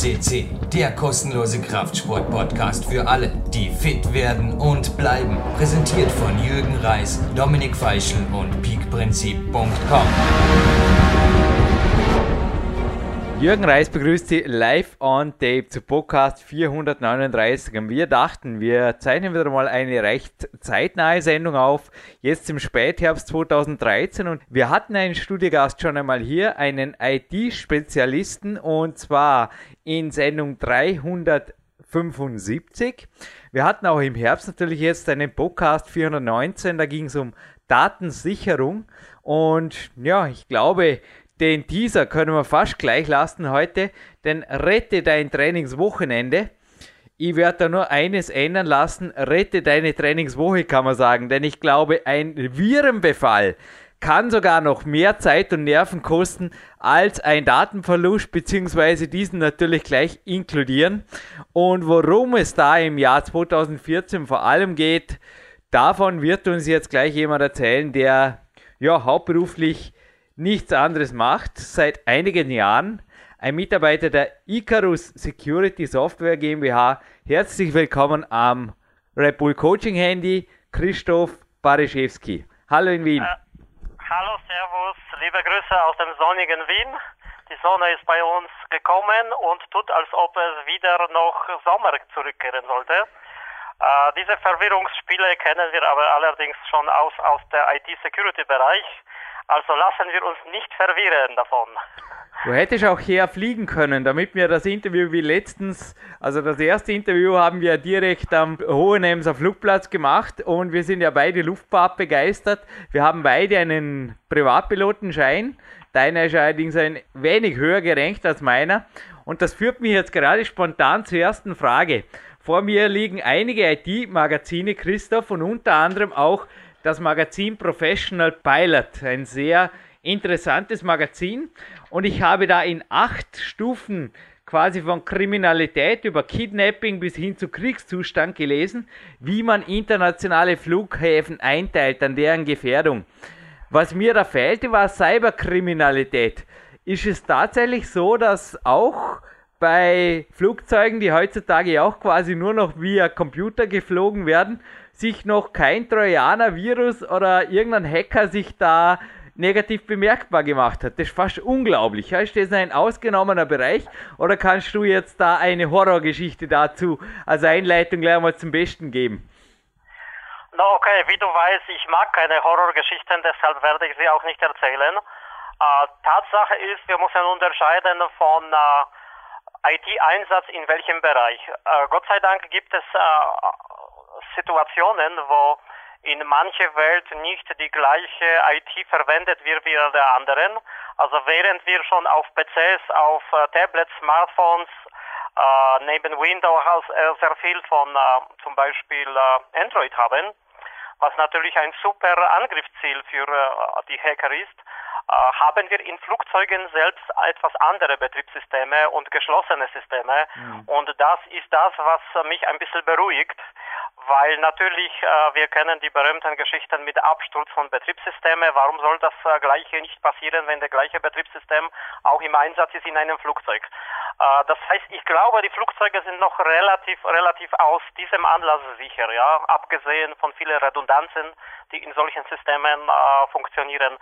CC, der kostenlose Kraftsport-Podcast für alle, die fit werden und bleiben. Präsentiert von Jürgen Reis, Dominik Feischl und peakprinzip.com. Jürgen Reis begrüßt Sie live on tape zu Podcast 439. Und wir dachten, wir zeichnen wieder mal eine recht zeitnahe Sendung auf, jetzt im Spätherbst 2013. Und wir hatten einen Studiogast schon einmal hier, einen IT-Spezialisten, und zwar in Sendung 375. Wir hatten auch im Herbst natürlich jetzt einen Podcast 419, da ging es um Datensicherung. Und ja, ich glaube, den Teaser können wir fast gleich lassen heute, denn rette dein Trainingswochenende. Ich werde da nur eines ändern lassen, rette deine Trainingswoche, kann man sagen, denn ich glaube, ein Virenbefall kann sogar noch mehr Zeit und Nerven kosten als ein Datenverlust, beziehungsweise diesen natürlich gleich inkludieren. Und worum es da im Jahr 2014 vor allem geht, davon wird uns jetzt gleich jemand erzählen, der ja hauptberuflich nichts anderes macht, seit einigen Jahren. Ein Mitarbeiter der Icarus Security Software GmbH. Herzlich willkommen am Red Bull Coaching Handy, Christoph Bariszewski. Hallo in Wien. Äh, hallo, Servus, liebe Grüße aus dem sonnigen Wien. Die Sonne ist bei uns gekommen und tut, als ob es wieder noch Sommer zurückkehren sollte. Äh, diese Verwirrungsspiele kennen wir aber allerdings schon aus, aus der IT-Security-Bereich. Also lassen wir uns nicht verwirren davon. Du hättest auch her fliegen können, damit wir das Interview wie letztens, also das erste Interview haben wir direkt am Hohenemser Flugplatz gemacht und wir sind ja beide Luftfahrt begeistert. Wir haben beide einen Privatpilotenschein. Deiner ist allerdings ein wenig höher gerankt als meiner. Und das führt mich jetzt gerade spontan zur ersten Frage. Vor mir liegen einige IT-Magazine, Christoph, und unter anderem auch das Magazin Professional Pilot, ein sehr interessantes Magazin. Und ich habe da in acht Stufen quasi von Kriminalität über Kidnapping bis hin zu Kriegszustand gelesen, wie man internationale Flughäfen einteilt an deren Gefährdung. Was mir da fehlte, war Cyberkriminalität. Ist es tatsächlich so, dass auch bei Flugzeugen, die heutzutage auch quasi nur noch via Computer geflogen werden, sich noch kein Trojaner-Virus oder irgendein Hacker sich da negativ bemerkbar gemacht hat. Das ist fast unglaublich. Ist das ein ausgenommener Bereich oder kannst du jetzt da eine Horrorgeschichte dazu als Einleitung gleich mal zum Besten geben? No, okay, wie du weißt, ich mag keine Horrorgeschichten, deshalb werde ich sie auch nicht erzählen. Äh, Tatsache ist, wir müssen unterscheiden von äh, IT-Einsatz in welchem Bereich. Äh, Gott sei Dank gibt es äh, Situationen, wo in mancher Welt nicht die gleiche IT verwendet wird wie der anderen. Also während wir schon auf PCs, auf äh, Tablets, Smartphones, äh, neben Windows äh, sehr viel von äh, zum Beispiel äh, Android haben, was natürlich ein super Angriffsziel für äh, die Hacker ist, haben wir in Flugzeugen selbst etwas andere Betriebssysteme und geschlossene Systeme. Mhm. Und das ist das, was mich ein bisschen beruhigt, weil natürlich äh, wir kennen die berühmten Geschichten mit Absturz von Betriebssystemen. Warum soll das äh, gleiche nicht passieren, wenn der gleiche Betriebssystem auch im Einsatz ist in einem Flugzeug? Äh, das heißt, ich glaube, die Flugzeuge sind noch relativ relativ aus diesem Anlass sicher, ja, abgesehen von vielen Redundanzen, die in solchen Systemen äh, funktionieren.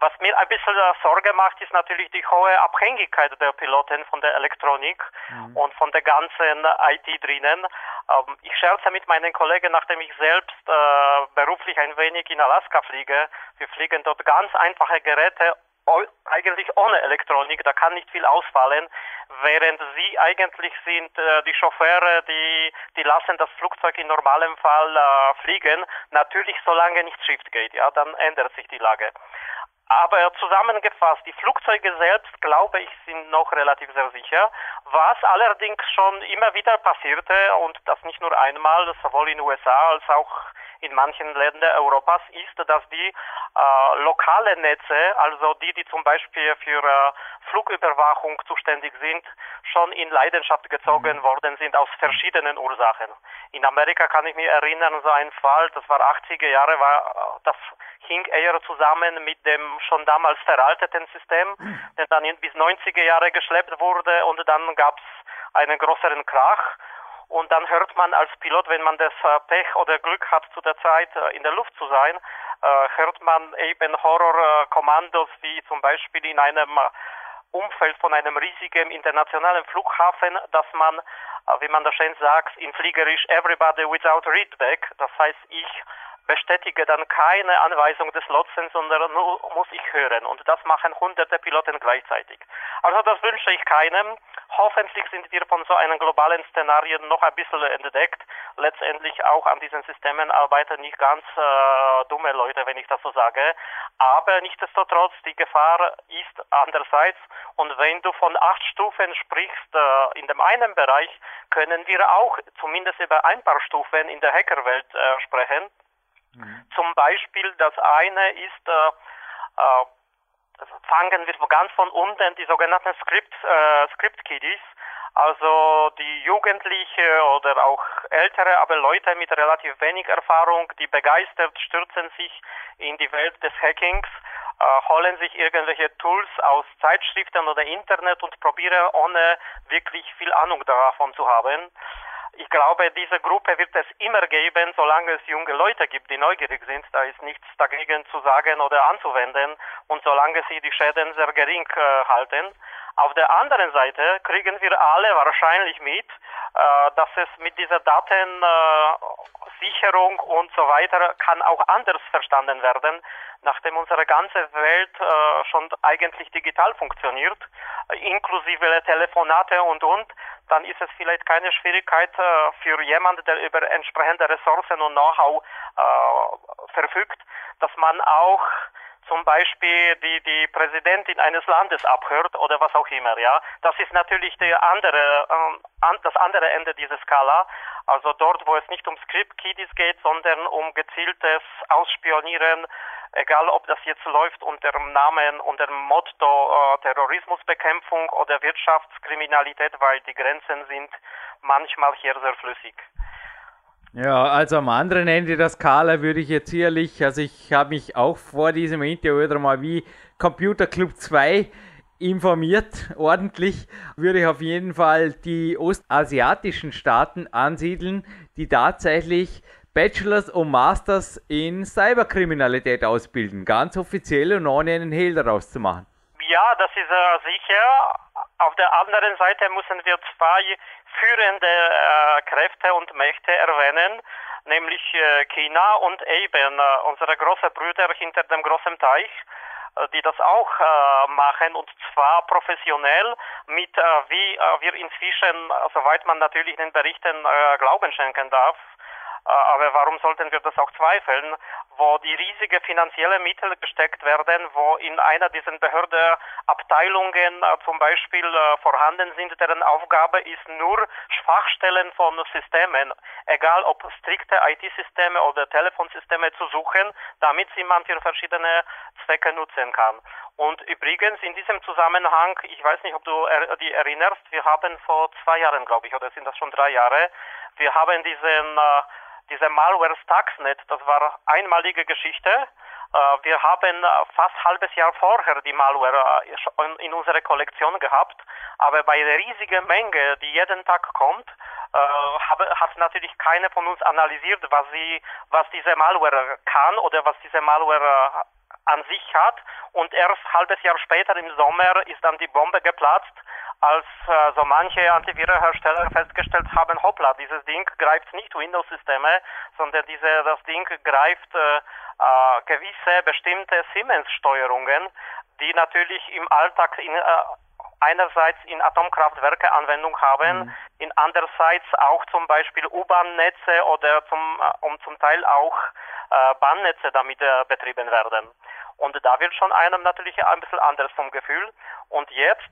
Was mir ein bisschen Sorge macht, ist natürlich die hohe Abhängigkeit der Piloten von der Elektronik mhm. und von der ganzen IT drinnen. Ähm, ich scherze mit meinen Kollegen, nachdem ich selbst äh, beruflich ein wenig in Alaska fliege. Wir fliegen dort ganz einfache Geräte eigentlich ohne Elektronik, da kann nicht viel ausfallen, während sie eigentlich sind äh, die Chauffeure, die die lassen das Flugzeug in normalem Fall äh, fliegen, natürlich solange nichts schief geht, ja, dann ändert sich die Lage. Aber zusammengefasst, die Flugzeuge selbst, glaube ich, sind noch relativ sehr sicher. Was allerdings schon immer wieder passierte, und das nicht nur einmal, sowohl in den USA als auch in manchen Ländern Europas ist, dass die äh, lokale Netze, also die, die zum Beispiel für äh, Flugüberwachung zuständig sind, schon in Leidenschaft gezogen mhm. worden sind aus verschiedenen Ursachen. In Amerika kann ich mich erinnern, so ein Fall, das war 80er Jahre, war, das hing eher zusammen mit dem schon damals veralteten System, mhm. der dann bis 90er Jahre geschleppt wurde und dann gab es einen größeren Krach. Und dann hört man als Pilot, wenn man das äh, Pech oder Glück hat, zu der Zeit äh, in der Luft zu sein, äh, hört man eben Horrorkommandos wie zum Beispiel in einem Umfeld von einem riesigen internationalen Flughafen, dass man, wie man da schön sagt, in Fliegerisch everybody without readback, das heißt, ich bestätige dann keine Anweisung des Lotsen, sondern nur muss ich hören. Und das machen hunderte Piloten gleichzeitig. Also das wünsche ich keinem. Hoffentlich sind wir von so einem globalen Szenario noch ein bisschen entdeckt. Letztendlich auch an diesen Systemen arbeiten nicht ganz äh, dumme Leute, wenn ich das so sage. Aber nichtsdestotrotz, die Gefahr ist andererseits. Und wenn du von acht Stufen sprichst, äh, in dem einen Bereich können wir auch zumindest über ein paar Stufen in der Hackerwelt äh, sprechen. Mhm. Zum Beispiel, das eine ist, äh, äh, fangen wir ganz von unten, die sogenannten Script, äh, Script Kiddies, also die Jugendliche oder auch ältere, aber Leute mit relativ wenig Erfahrung, die begeistert stürzen sich in die Welt des Hackings, äh, holen sich irgendwelche Tools aus Zeitschriften oder Internet und probieren ohne wirklich viel Ahnung davon zu haben. Ich glaube, diese Gruppe wird es immer geben, solange es junge Leute gibt, die neugierig sind. Da ist nichts dagegen zu sagen oder anzuwenden und solange sie die Schäden sehr gering äh, halten. Auf der anderen Seite kriegen wir alle wahrscheinlich mit, äh, dass es mit dieser Datensicherung und so weiter kann auch anders verstanden werden, nachdem unsere ganze Welt äh, schon eigentlich digital funktioniert, inklusive Telefonate und und dann ist es vielleicht keine Schwierigkeit äh, für jemanden, der über entsprechende Ressourcen und Know-how verfügt, dass man auch zum Beispiel die, die Präsidentin eines Landes abhört oder was auch immer, ja. Das ist natürlich der andere, äh, das andere Ende dieser Skala. Also dort, wo es nicht um Script-Kiddies geht, sondern um gezieltes Ausspionieren, egal ob das jetzt läuft unter dem Namen, unter dem Motto äh, Terrorismusbekämpfung oder Wirtschaftskriminalität, weil die Grenzen sind manchmal hier sehr flüssig. Ja, also am anderen Ende der Skala würde ich jetzt sicherlich, also ich habe mich auch vor diesem Interview wieder mal wie Computer Club 2 informiert, ordentlich, würde ich auf jeden Fall die ostasiatischen Staaten ansiedeln, die tatsächlich Bachelors und Masters in Cyberkriminalität ausbilden, ganz offiziell und ohne einen Hehl daraus zu machen. Ja, das ist äh, sicher. Auf der anderen Seite müssen wir zwei führende äh, Kräfte und Mächte erwähnen, nämlich äh, China und eben äh, unsere großen Brüder hinter dem großen Teich, äh, die das auch äh, machen und zwar professionell mit, äh, wie wir inzwischen, soweit man natürlich den Berichten Glauben schenken darf, äh, aber warum sollten wir das auch zweifeln, wo die riesige finanzielle Mittel gesteckt werden, wo in einer dieser Behörde Abteilungen äh, zum Beispiel äh, vorhanden sind, deren Aufgabe ist nur Schwachstellen von Systemen, egal ob strikte IT-Systeme oder Telefonsysteme zu suchen, damit sie man für verschiedene Zwecke nutzen kann. Und übrigens in diesem Zusammenhang, ich weiß nicht, ob du er, die erinnerst, wir haben vor zwei Jahren, glaube ich, oder sind das schon drei Jahre, wir haben diesen äh, diese Malware Stuxnet, das war einmalige Geschichte. Äh, wir haben äh, fast ein halbes Jahr vorher die Malware äh, in unserer Kollektion gehabt, aber bei der riesigen Menge, die jeden Tag kommt, hat natürlich keine von uns analysiert, was sie, was diese Malware kann oder was diese Malware an sich hat. Und erst ein halbes Jahr später im Sommer ist dann die Bombe geplatzt als äh, so manche Antivirenhersteller festgestellt haben, hoppla, dieses Ding greift nicht Windows-Systeme, sondern diese, das Ding greift äh, äh, gewisse bestimmte Siemens-Steuerungen, die natürlich im Alltag in, äh, einerseits in Atomkraftwerke Anwendung haben, mhm. in andererseits auch zum Beispiel U-Bahn-Netze oder zum, äh, um zum Teil auch äh, Bahnnetze damit äh, betrieben werden. Und da wird schon einem natürlich ein bisschen anders vom Gefühl. Und jetzt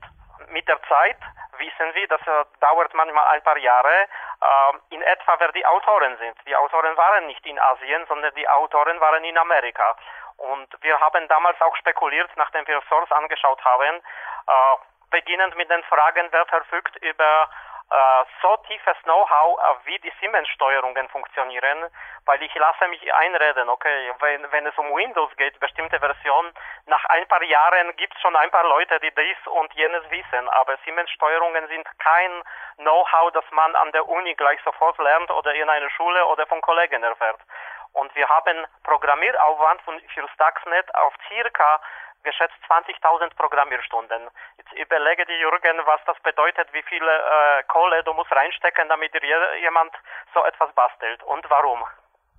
mit der Zeit wissen Sie, das äh, dauert manchmal ein paar Jahre, äh, in etwa wer die Autoren sind. Die Autoren waren nicht in Asien, sondern die Autoren waren in Amerika. Und wir haben damals auch spekuliert, nachdem wir Source angeschaut haben, äh, beginnend mit den Fragen, wer verfügt über so tiefes Know-how, äh, wie die Siemens-Steuerungen funktionieren, weil ich lasse mich einreden, okay, wenn, wenn es um Windows geht, bestimmte Version, nach ein paar Jahren gibt es schon ein paar Leute, die dies und jenes wissen, aber Siemens-Steuerungen sind kein Know-how, das man an der Uni gleich sofort lernt oder in einer Schule oder von Kollegen erfährt. Und wir haben Programmieraufwand für Stuxnet auf circa geschätzt 20.000 Programmierstunden. Jetzt überlege die Jürgen, was das bedeutet, wie viel äh, Kohle du musst reinstecken, damit dir jemand so etwas bastelt und warum.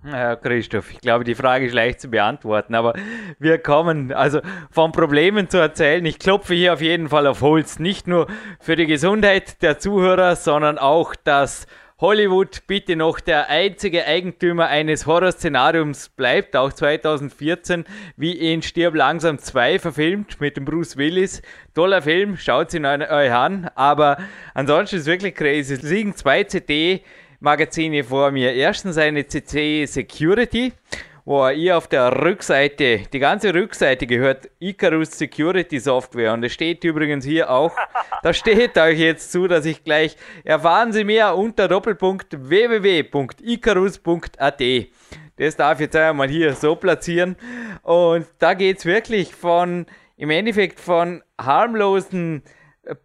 Ja, Christoph, ich glaube, die Frage ist leicht zu beantworten, aber wir kommen also von Problemen zu erzählen. Ich klopfe hier auf jeden Fall auf Holz, nicht nur für die Gesundheit der Zuhörer, sondern auch, dass Hollywood bitte noch der einzige Eigentümer eines Horrorszenariums bleibt, auch 2014, wie in Stirb langsam 2 verfilmt mit dem Bruce Willis. Toller Film, schaut ihn euch an, aber ansonsten ist es wirklich crazy. Es liegen zwei CD-Magazine vor mir. Erstens eine CC Security wo ihr auf der Rückseite, die ganze Rückseite gehört Icarus Security Software und es steht übrigens hier auch, da steht euch jetzt zu, dass ich gleich, erfahren Sie mehr unter Doppelpunkt www.icarus.at. Das darf ich jetzt einmal hier so platzieren und da geht es wirklich von, im Endeffekt von harmlosen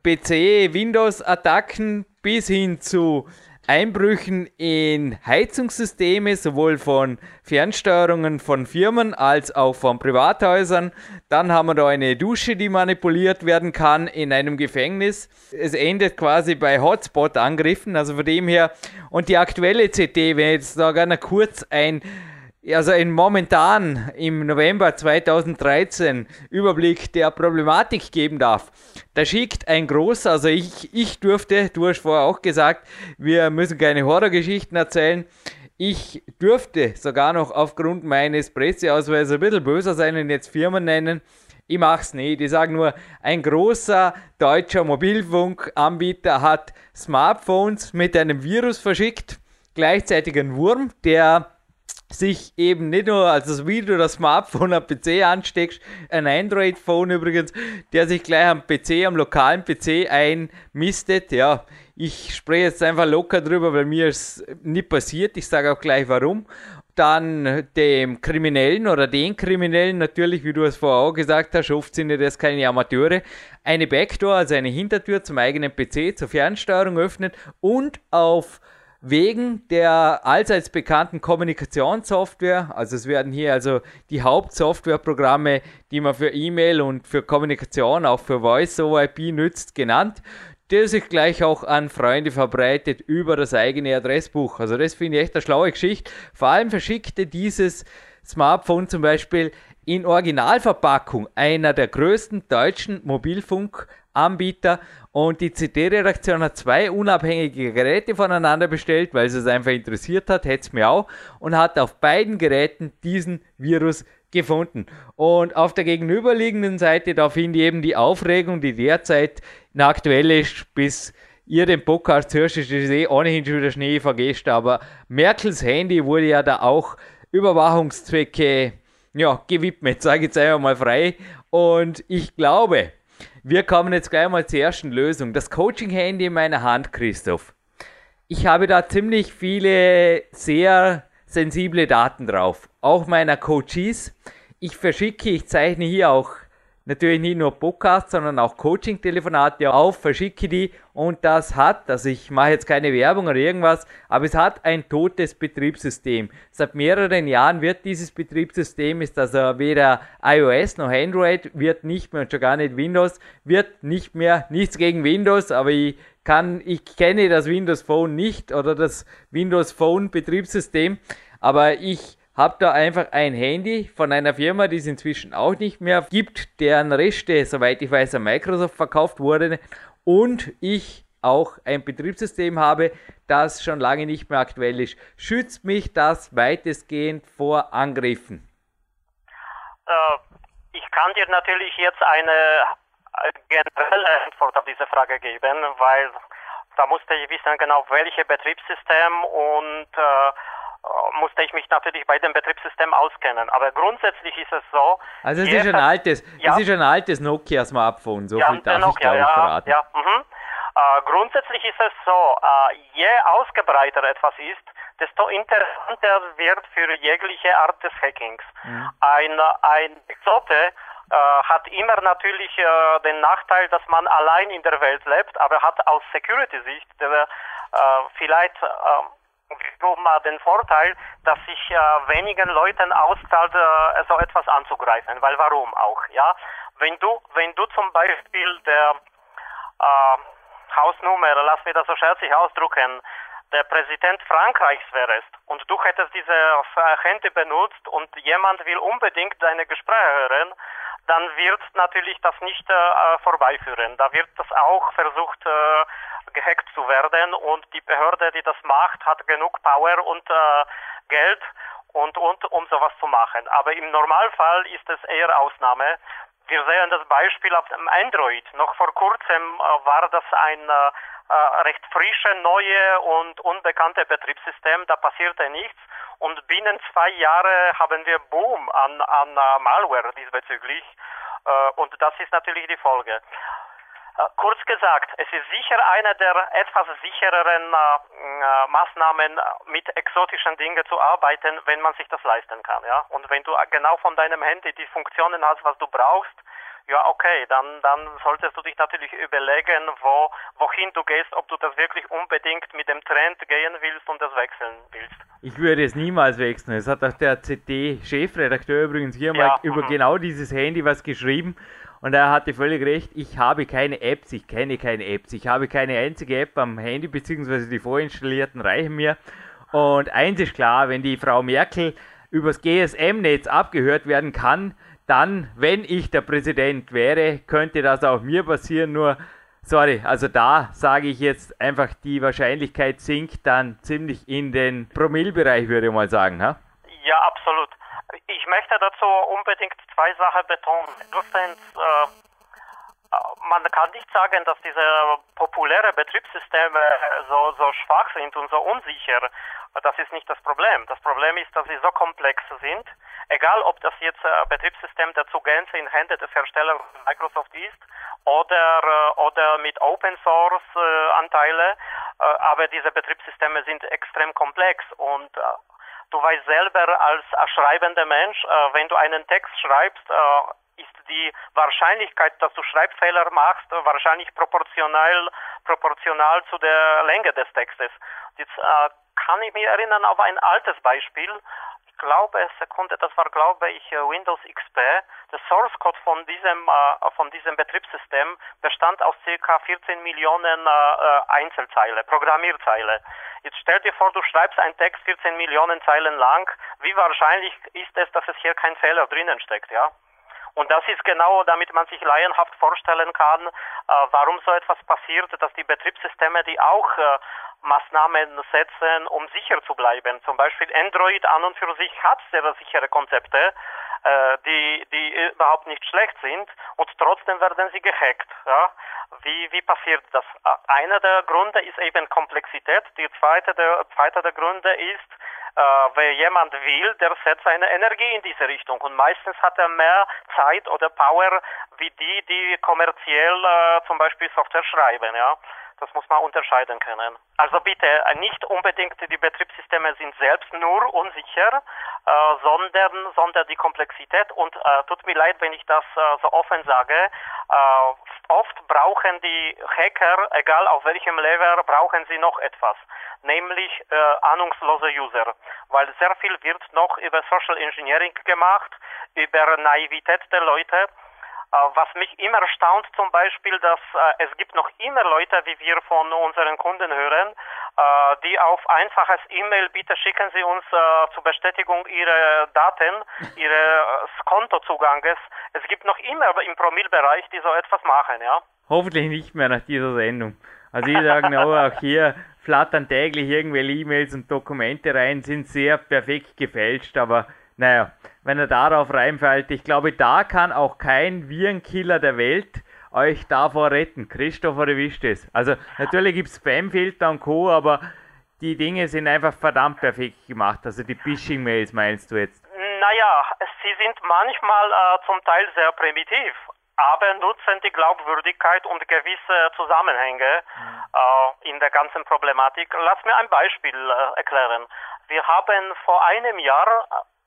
PC-Windows-Attacken bis hin zu Einbrüchen in Heizungssysteme, sowohl von Fernsteuerungen von Firmen als auch von Privathäusern. Dann haben wir da eine Dusche, die manipuliert werden kann in einem Gefängnis. Es endet quasi bei Hotspot-Angriffen, also von dem her. Und die aktuelle CT, wenn ich jetzt da gerne kurz ein also in momentan im November 2013 Überblick der Problematik geben darf. Da schickt ein großer, also ich, ich durfte, du hast vorher auch gesagt, wir müssen keine Horrorgeschichten erzählen. Ich dürfte sogar noch aufgrund meines Presseausweises ein bisschen böser sein und jetzt Firmen nennen. Ich mach's nicht. Ich sage nur, ein großer deutscher Mobilfunkanbieter hat Smartphones mit einem Virus verschickt, gleichzeitig ein Wurm, der sich eben nicht nur als das Video das Smartphone am PC ansteckst, ein Android-Phone übrigens, der sich gleich am PC, am lokalen PC einmistet. Ja, ich spreche jetzt einfach locker drüber, weil mir es nicht passiert. Ich sage auch gleich warum. Dann dem Kriminellen oder den Kriminellen natürlich, wie du es vorher auch gesagt hast, oft sind ja das keine Amateure, eine Backdoor, also eine Hintertür zum eigenen PC zur Fernsteuerung öffnet und auf wegen der allseits bekannten Kommunikationssoftware, also es werden hier also die Hauptsoftwareprogramme, die man für E-Mail und für Kommunikation, auch für Voice-over-IP nützt, genannt, der sich gleich auch an Freunde verbreitet über das eigene Adressbuch. Also das finde ich echt eine schlaue Geschichte. Vor allem verschickte dieses Smartphone zum Beispiel in Originalverpackung einer der größten deutschen Mobilfunkanbieter und die CD-Redaktion hat zwei unabhängige Geräte voneinander bestellt, weil sie es einfach interessiert hat, hätte es mir auch, und hat auf beiden Geräten diesen Virus gefunden. Und auf der gegenüberliegenden Seite, da finde ich eben die Aufregung, die derzeit aktuell ist, bis ihr den Podcast hört, ist eh ohnehin schon wieder Schnee vergesst, aber Merkels Handy wurde ja da auch Überwachungszwecke ja, gewidmet, sage ich jetzt einfach mal frei. Und ich glaube, wir kommen jetzt gleich mal zur ersten Lösung. Das Coaching-Handy in meiner Hand, Christoph. Ich habe da ziemlich viele sehr sensible Daten drauf. Auch meiner Coaches. Ich verschicke, ich zeichne hier auch natürlich nicht nur Podcasts, sondern auch Coaching-Telefonate auf, verschicke die und das hat, also ich mache jetzt keine Werbung oder irgendwas, aber es hat ein totes Betriebssystem. Seit mehreren Jahren wird dieses Betriebssystem, ist also weder iOS noch Android, wird nicht mehr und schon gar nicht Windows, wird nicht mehr, nichts gegen Windows, aber ich kann, ich kenne das Windows Phone nicht oder das Windows Phone Betriebssystem, aber ich habe da einfach ein Handy von einer Firma, die es inzwischen auch nicht mehr gibt, deren Reste, soweit ich weiß, an Microsoft verkauft wurde und ich auch ein Betriebssystem habe, das schon lange nicht mehr aktuell ist. Schützt mich das weitestgehend vor Angriffen? Äh, ich kann dir natürlich jetzt eine generelle Antwort auf diese Frage geben, weil da musste ich wissen genau, welches Betriebssystem und äh, musste ich mich natürlich bei dem Betriebssystem auskennen. Aber grundsätzlich ist es so. Also es ist ein altes, ja, es ist ein altes Nokia Smartphone, so ja, viel darf Nokia, ich ja, verraten. Ja, mhm. äh, grundsätzlich ist es so, äh, je ausgebreiteter etwas ist, desto interessanter wird für jegliche Art des Hackings. Mhm. Ein, ein Exote äh, hat immer natürlich äh, den Nachteil, dass man allein in der Welt lebt, aber hat aus Security-Sicht äh, vielleicht äh, den Vorteil, dass sich äh, wenigen Leuten auszahlt, äh, so etwas anzugreifen. Weil warum auch? Ja, wenn du, wenn du zum Beispiel der äh, Hausnummer, lass mich das so scherzig ausdrücken, der Präsident Frankreichs wärst und du hättest diese Handy benutzt und jemand will unbedingt deine Gespräche hören, dann wird natürlich das nicht äh, vorbeiführen. Da wird das auch versucht, äh, gehackt zu werden und die Behörde, die das macht, hat genug Power und äh, Geld und, und um sowas zu machen. Aber im Normalfall ist es eher Ausnahme. Wir sehen das Beispiel auf dem Android. Noch vor kurzem äh, war das ein äh, äh, recht frische, neue und unbekannte Betriebssystem. Da passierte nichts. Und binnen zwei Jahren haben wir Boom an, an uh, Malware diesbezüglich. Uh, und das ist natürlich die Folge. Uh, kurz gesagt, es ist sicher eine der etwas sichereren Maßnahmen, mit exotischen Dingen zu arbeiten, wenn man sich das leisten kann. Ja? Und wenn du genau von deinem Handy die Funktionen hast, was du brauchst, ja, okay, dann, dann solltest du dich natürlich überlegen, wo, wohin du gehst, ob du das wirklich unbedingt mit dem Trend gehen willst und das wechseln willst. Ich würde es niemals wechseln. Es hat auch der CD-Chefredakteur übrigens hier ja, mal über mhm. genau dieses Handy was geschrieben. Und er hatte völlig recht, ich habe keine Apps, ich kenne keine Apps, ich habe keine einzige App am Handy, beziehungsweise die vorinstallierten reichen mir. Und eins ist klar, wenn die Frau Merkel übers GSM-Netz abgehört werden kann, dann, wenn ich der Präsident wäre, könnte das auch mir passieren. Nur, sorry, also da sage ich jetzt einfach, die Wahrscheinlichkeit sinkt dann ziemlich in den Promillbereich, würde ich mal sagen. Ha? Ja, absolut. Ich möchte dazu unbedingt zwei Sachen betonen. Erstens, äh, man kann nicht sagen, dass diese populären Betriebssysteme so, so schwach sind und so unsicher. Das ist nicht das Problem. Das Problem ist, dass sie so komplex sind. Egal, ob das jetzt ein Betriebssystem der zu Gänze in Hände des Herstellers Microsoft ist oder, äh, oder mit Open Source äh, Anteile, äh, aber diese Betriebssysteme sind extrem komplex und du weißt selber als schreibender Mensch, wenn du einen Text schreibst, ist die Wahrscheinlichkeit, dass du Schreibfehler machst, wahrscheinlich proportional, proportional zu der Länge des Textes. Jetzt äh, kann ich mich erinnern auf ein altes Beispiel. Ich glaube, Sekunde, das war, glaube ich, äh, Windows XP. Der Source Code von diesem, äh, von diesem Betriebssystem bestand aus ca. 14 Millionen äh, Einzelzeile, Programmierzeile. Jetzt stell dir vor, du schreibst einen Text 14 Millionen Zeilen lang. Wie wahrscheinlich ist es, dass es hier kein Fehler drinnen steckt, ja? Und das ist genau, damit man sich laienhaft vorstellen kann, äh, warum so etwas passiert, dass die Betriebssysteme, die auch äh, Maßnahmen setzen, um sicher zu bleiben. Zum Beispiel Android an und für sich hat sehr sichere Konzepte, äh, die, die überhaupt nicht schlecht sind und trotzdem werden sie gehackt. Ja? Wie, wie passiert das? Äh, einer der Gründe ist eben Komplexität. Die zweite der, zweite der Gründe ist, äh, wenn jemand will, der setzt seine Energie in diese Richtung und meistens hat er mehr Zeit oder Power wie die, die kommerziell äh, zum Beispiel Software schreiben. Ja? Das muss man unterscheiden können. Also bitte, äh, nicht unbedingt die Betriebssysteme sind selbst nur unsicher, äh, sondern, sondern die Komplexität. Und äh, tut mir leid, wenn ich das äh, so offen sage, äh, oft brauchen die Hacker, egal auf welchem Level, brauchen sie noch etwas, nämlich äh, ahnungslose User. Weil sehr viel wird noch über Social Engineering gemacht, über Naivität der Leute was mich immer erstaunt zum Beispiel, dass äh, es gibt noch immer Leute, wie wir von unseren Kunden hören, äh, die auf einfaches E-Mail, bitte schicken Sie uns äh, zur Bestätigung Ihrer Daten, Ihres Kontozuganges. Es gibt noch immer im Promillbereich, die so etwas machen, ja. Hoffentlich nicht mehr nach dieser Sendung. Also ich sage auch hier flattern täglich irgendwelche E-Mails und Dokumente rein, sind sehr perfekt gefälscht, aber naja, wenn er darauf reinfällt, ich glaube, da kann auch kein Virenkiller der Welt euch davor retten? Christopher erwischt es. Also natürlich gibt es Spamfilter und Co., aber die Dinge sind einfach verdammt perfekt gemacht. Also die Phishing-Mails meinst du jetzt? Naja, sie sind manchmal äh, zum Teil sehr primitiv, aber nutzen die Glaubwürdigkeit und gewisse Zusammenhänge äh, in der ganzen Problematik. Lass mir ein Beispiel äh, erklären. Wir haben vor einem Jahr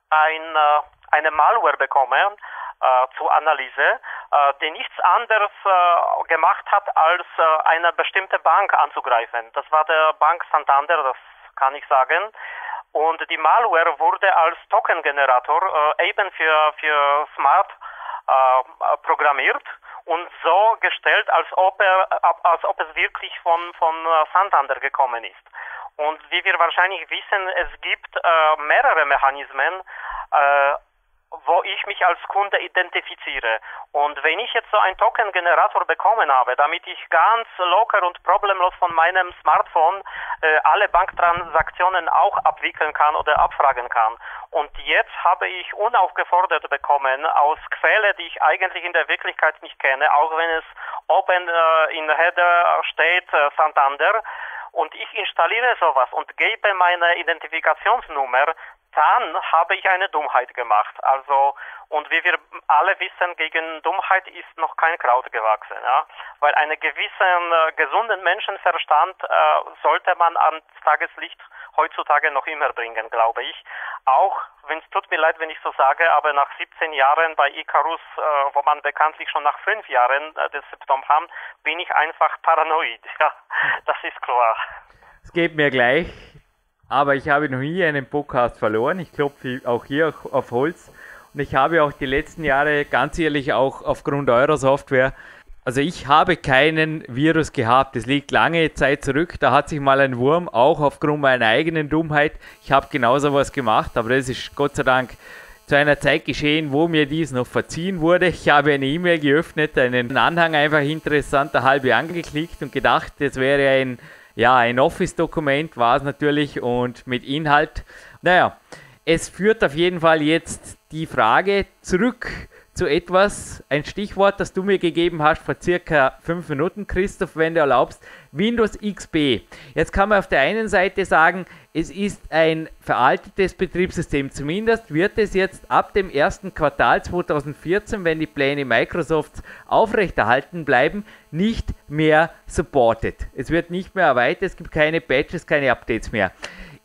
ein, äh, eine Malware bekommen äh, zur Analyse, äh, die nichts anderes äh, gemacht hat, als äh, eine bestimmte Bank anzugreifen. Das war der Bank Santander, das kann ich sagen. Und die Malware wurde als Token-Generator äh, eben für, für Smart äh, programmiert und so gestellt, als ob, er, als ob es wirklich von, von Santander gekommen ist. Und wie wir wahrscheinlich wissen, es gibt äh, mehrere Mechanismen, äh, wo ich mich als Kunde identifiziere. Und wenn ich jetzt so einen Token-Generator bekommen habe, damit ich ganz locker und problemlos von meinem Smartphone äh, alle Banktransaktionen auch abwickeln kann oder abfragen kann. Und jetzt habe ich unaufgefordert bekommen aus Quelle, die ich eigentlich in der Wirklichkeit nicht kenne, auch wenn es oben äh, in Header steht äh, Santander, und ich installiere sowas und gebe meine Identifikationsnummer, dann habe ich eine Dummheit gemacht. Also, und wie wir alle wissen, gegen Dummheit ist noch kein Kraut gewachsen, ja. Weil einen gewissen äh, gesunden Menschenverstand äh, sollte man ans Tageslicht heutzutage noch immer bringen, glaube ich. Auch wenn es tut mir leid, wenn ich so sage, aber nach 17 Jahren bei Icarus, äh, wo man bekanntlich schon nach fünf Jahren äh, das Symptom haben, bin ich einfach paranoid. Ja, das ist klar. Es geht mir gleich. Aber ich habe noch nie einen Podcast verloren. Ich klopfe auch hier auf Holz. Und ich habe auch die letzten Jahre ganz ehrlich auch aufgrund eurer Software, also ich habe keinen Virus gehabt. Das liegt lange Zeit zurück. Da hat sich mal ein Wurm, auch aufgrund meiner eigenen Dummheit. Ich habe genauso was gemacht, aber das ist Gott sei Dank zu einer Zeit geschehen, wo mir dies noch verziehen wurde. Ich habe eine E-Mail geöffnet, einen Anhang einfach interessanter halbe angeklickt und gedacht, das wäre ein ja, ein Office-Dokument war es natürlich und mit Inhalt. Naja, es führt auf jeden Fall jetzt die Frage zurück zu etwas, ein Stichwort, das du mir gegeben hast vor circa fünf Minuten, Christoph, wenn du erlaubst, Windows XP. Jetzt kann man auf der einen Seite sagen, es ist ein veraltetes Betriebssystem. Zumindest wird es jetzt ab dem ersten Quartal 2014, wenn die Pläne Microsofts aufrechterhalten bleiben, nicht mehr supported. Es wird nicht mehr erweitert, es gibt keine Patches, keine Updates mehr.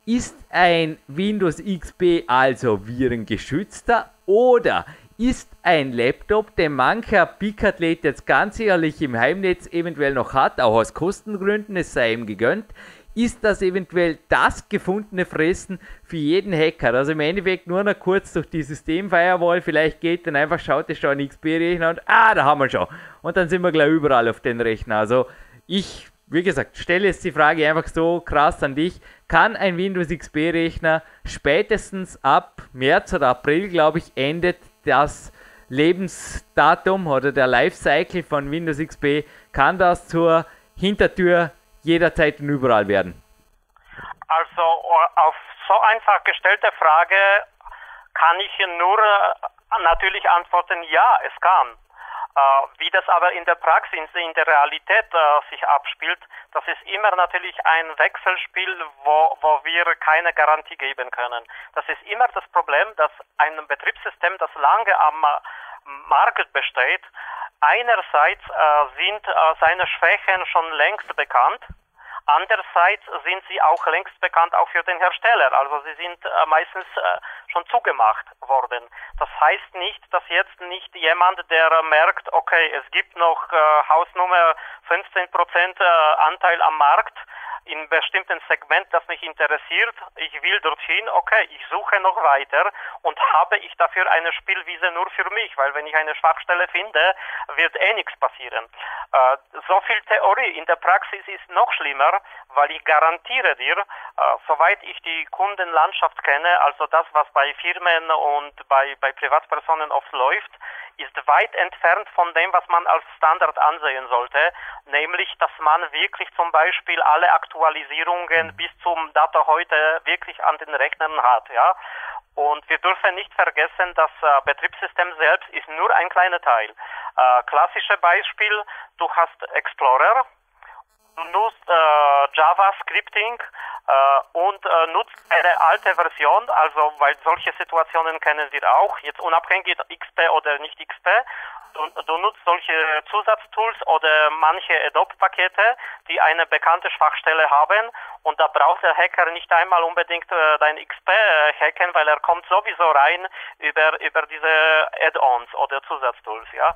Ist ein Windows XP also virengeschützter oder ist ein Laptop, den mancher Peak-Athlet jetzt ganz ehrlich im Heimnetz eventuell noch hat, auch aus Kostengründen, es sei ihm gegönnt, ist das eventuell das gefundene Fressen für jeden Hacker. Also im Endeffekt nur noch kurz durch die Systemfirewall, vielleicht geht dann einfach, schaut es schon ein XP-Rechner und ah, da haben wir schon. Und dann sind wir gleich überall auf den Rechner. Also ich, wie gesagt, stelle jetzt die Frage einfach so krass an dich. Kann ein Windows XP-Rechner spätestens ab März oder April, glaube ich, endet das Lebensdatum oder der Lifecycle von Windows XP, kann das zur Hintertür jederzeit und überall werden? Also auf so einfach gestellte Frage kann ich nur äh, natürlich antworten, ja, es kann. Äh, wie das aber in der Praxis, in der Realität äh, sich abspielt, das ist immer natürlich ein Wechselspiel, wo, wo wir keine Garantie geben können. Das ist immer das Problem, dass ein Betriebssystem, das lange am äh, Markt besteht, einerseits äh, sind äh, seine Schwächen schon längst bekannt, Andererseits sind sie auch längst bekannt auch für den Hersteller. Also sie sind äh, meistens äh, schon zugemacht worden. Das heißt nicht, dass jetzt nicht jemand, der merkt, okay, es gibt noch äh, Hausnummer 15 Prozent äh, Anteil am Markt, in bestimmten Segment, das mich interessiert, ich will dorthin, okay, ich suche noch weiter und habe ich dafür eine Spielwiese nur für mich, weil wenn ich eine Schwachstelle finde, wird eh nichts passieren. Äh, so viel Theorie, in der Praxis ist noch schlimmer, weil ich garantiere dir, äh, soweit ich die Kundenlandschaft kenne, also das, was bei Firmen und bei, bei Privatpersonen oft läuft, ist weit entfernt von dem, was man als Standard ansehen sollte, nämlich, dass man wirklich zum Beispiel alle Aktualisierungen bis zum Data heute wirklich an den Rechnern hat, ja. Und wir dürfen nicht vergessen, das äh, Betriebssystem selbst ist nur ein kleiner Teil. Äh, klassische Beispiel, du hast Explorer, nutzt äh, JavaScripting äh, und äh, nutzt eine alte Version, also weil solche Situationen kennen wir auch, jetzt unabhängig XP oder nicht XP. Du, du nutzt solche Zusatztools oder manche Adobe-Pakete, die eine bekannte Schwachstelle haben und da braucht der Hacker nicht einmal unbedingt äh, dein XP äh, hacken, weil er kommt sowieso rein über, über diese Add-ons oder Zusatztools, ja.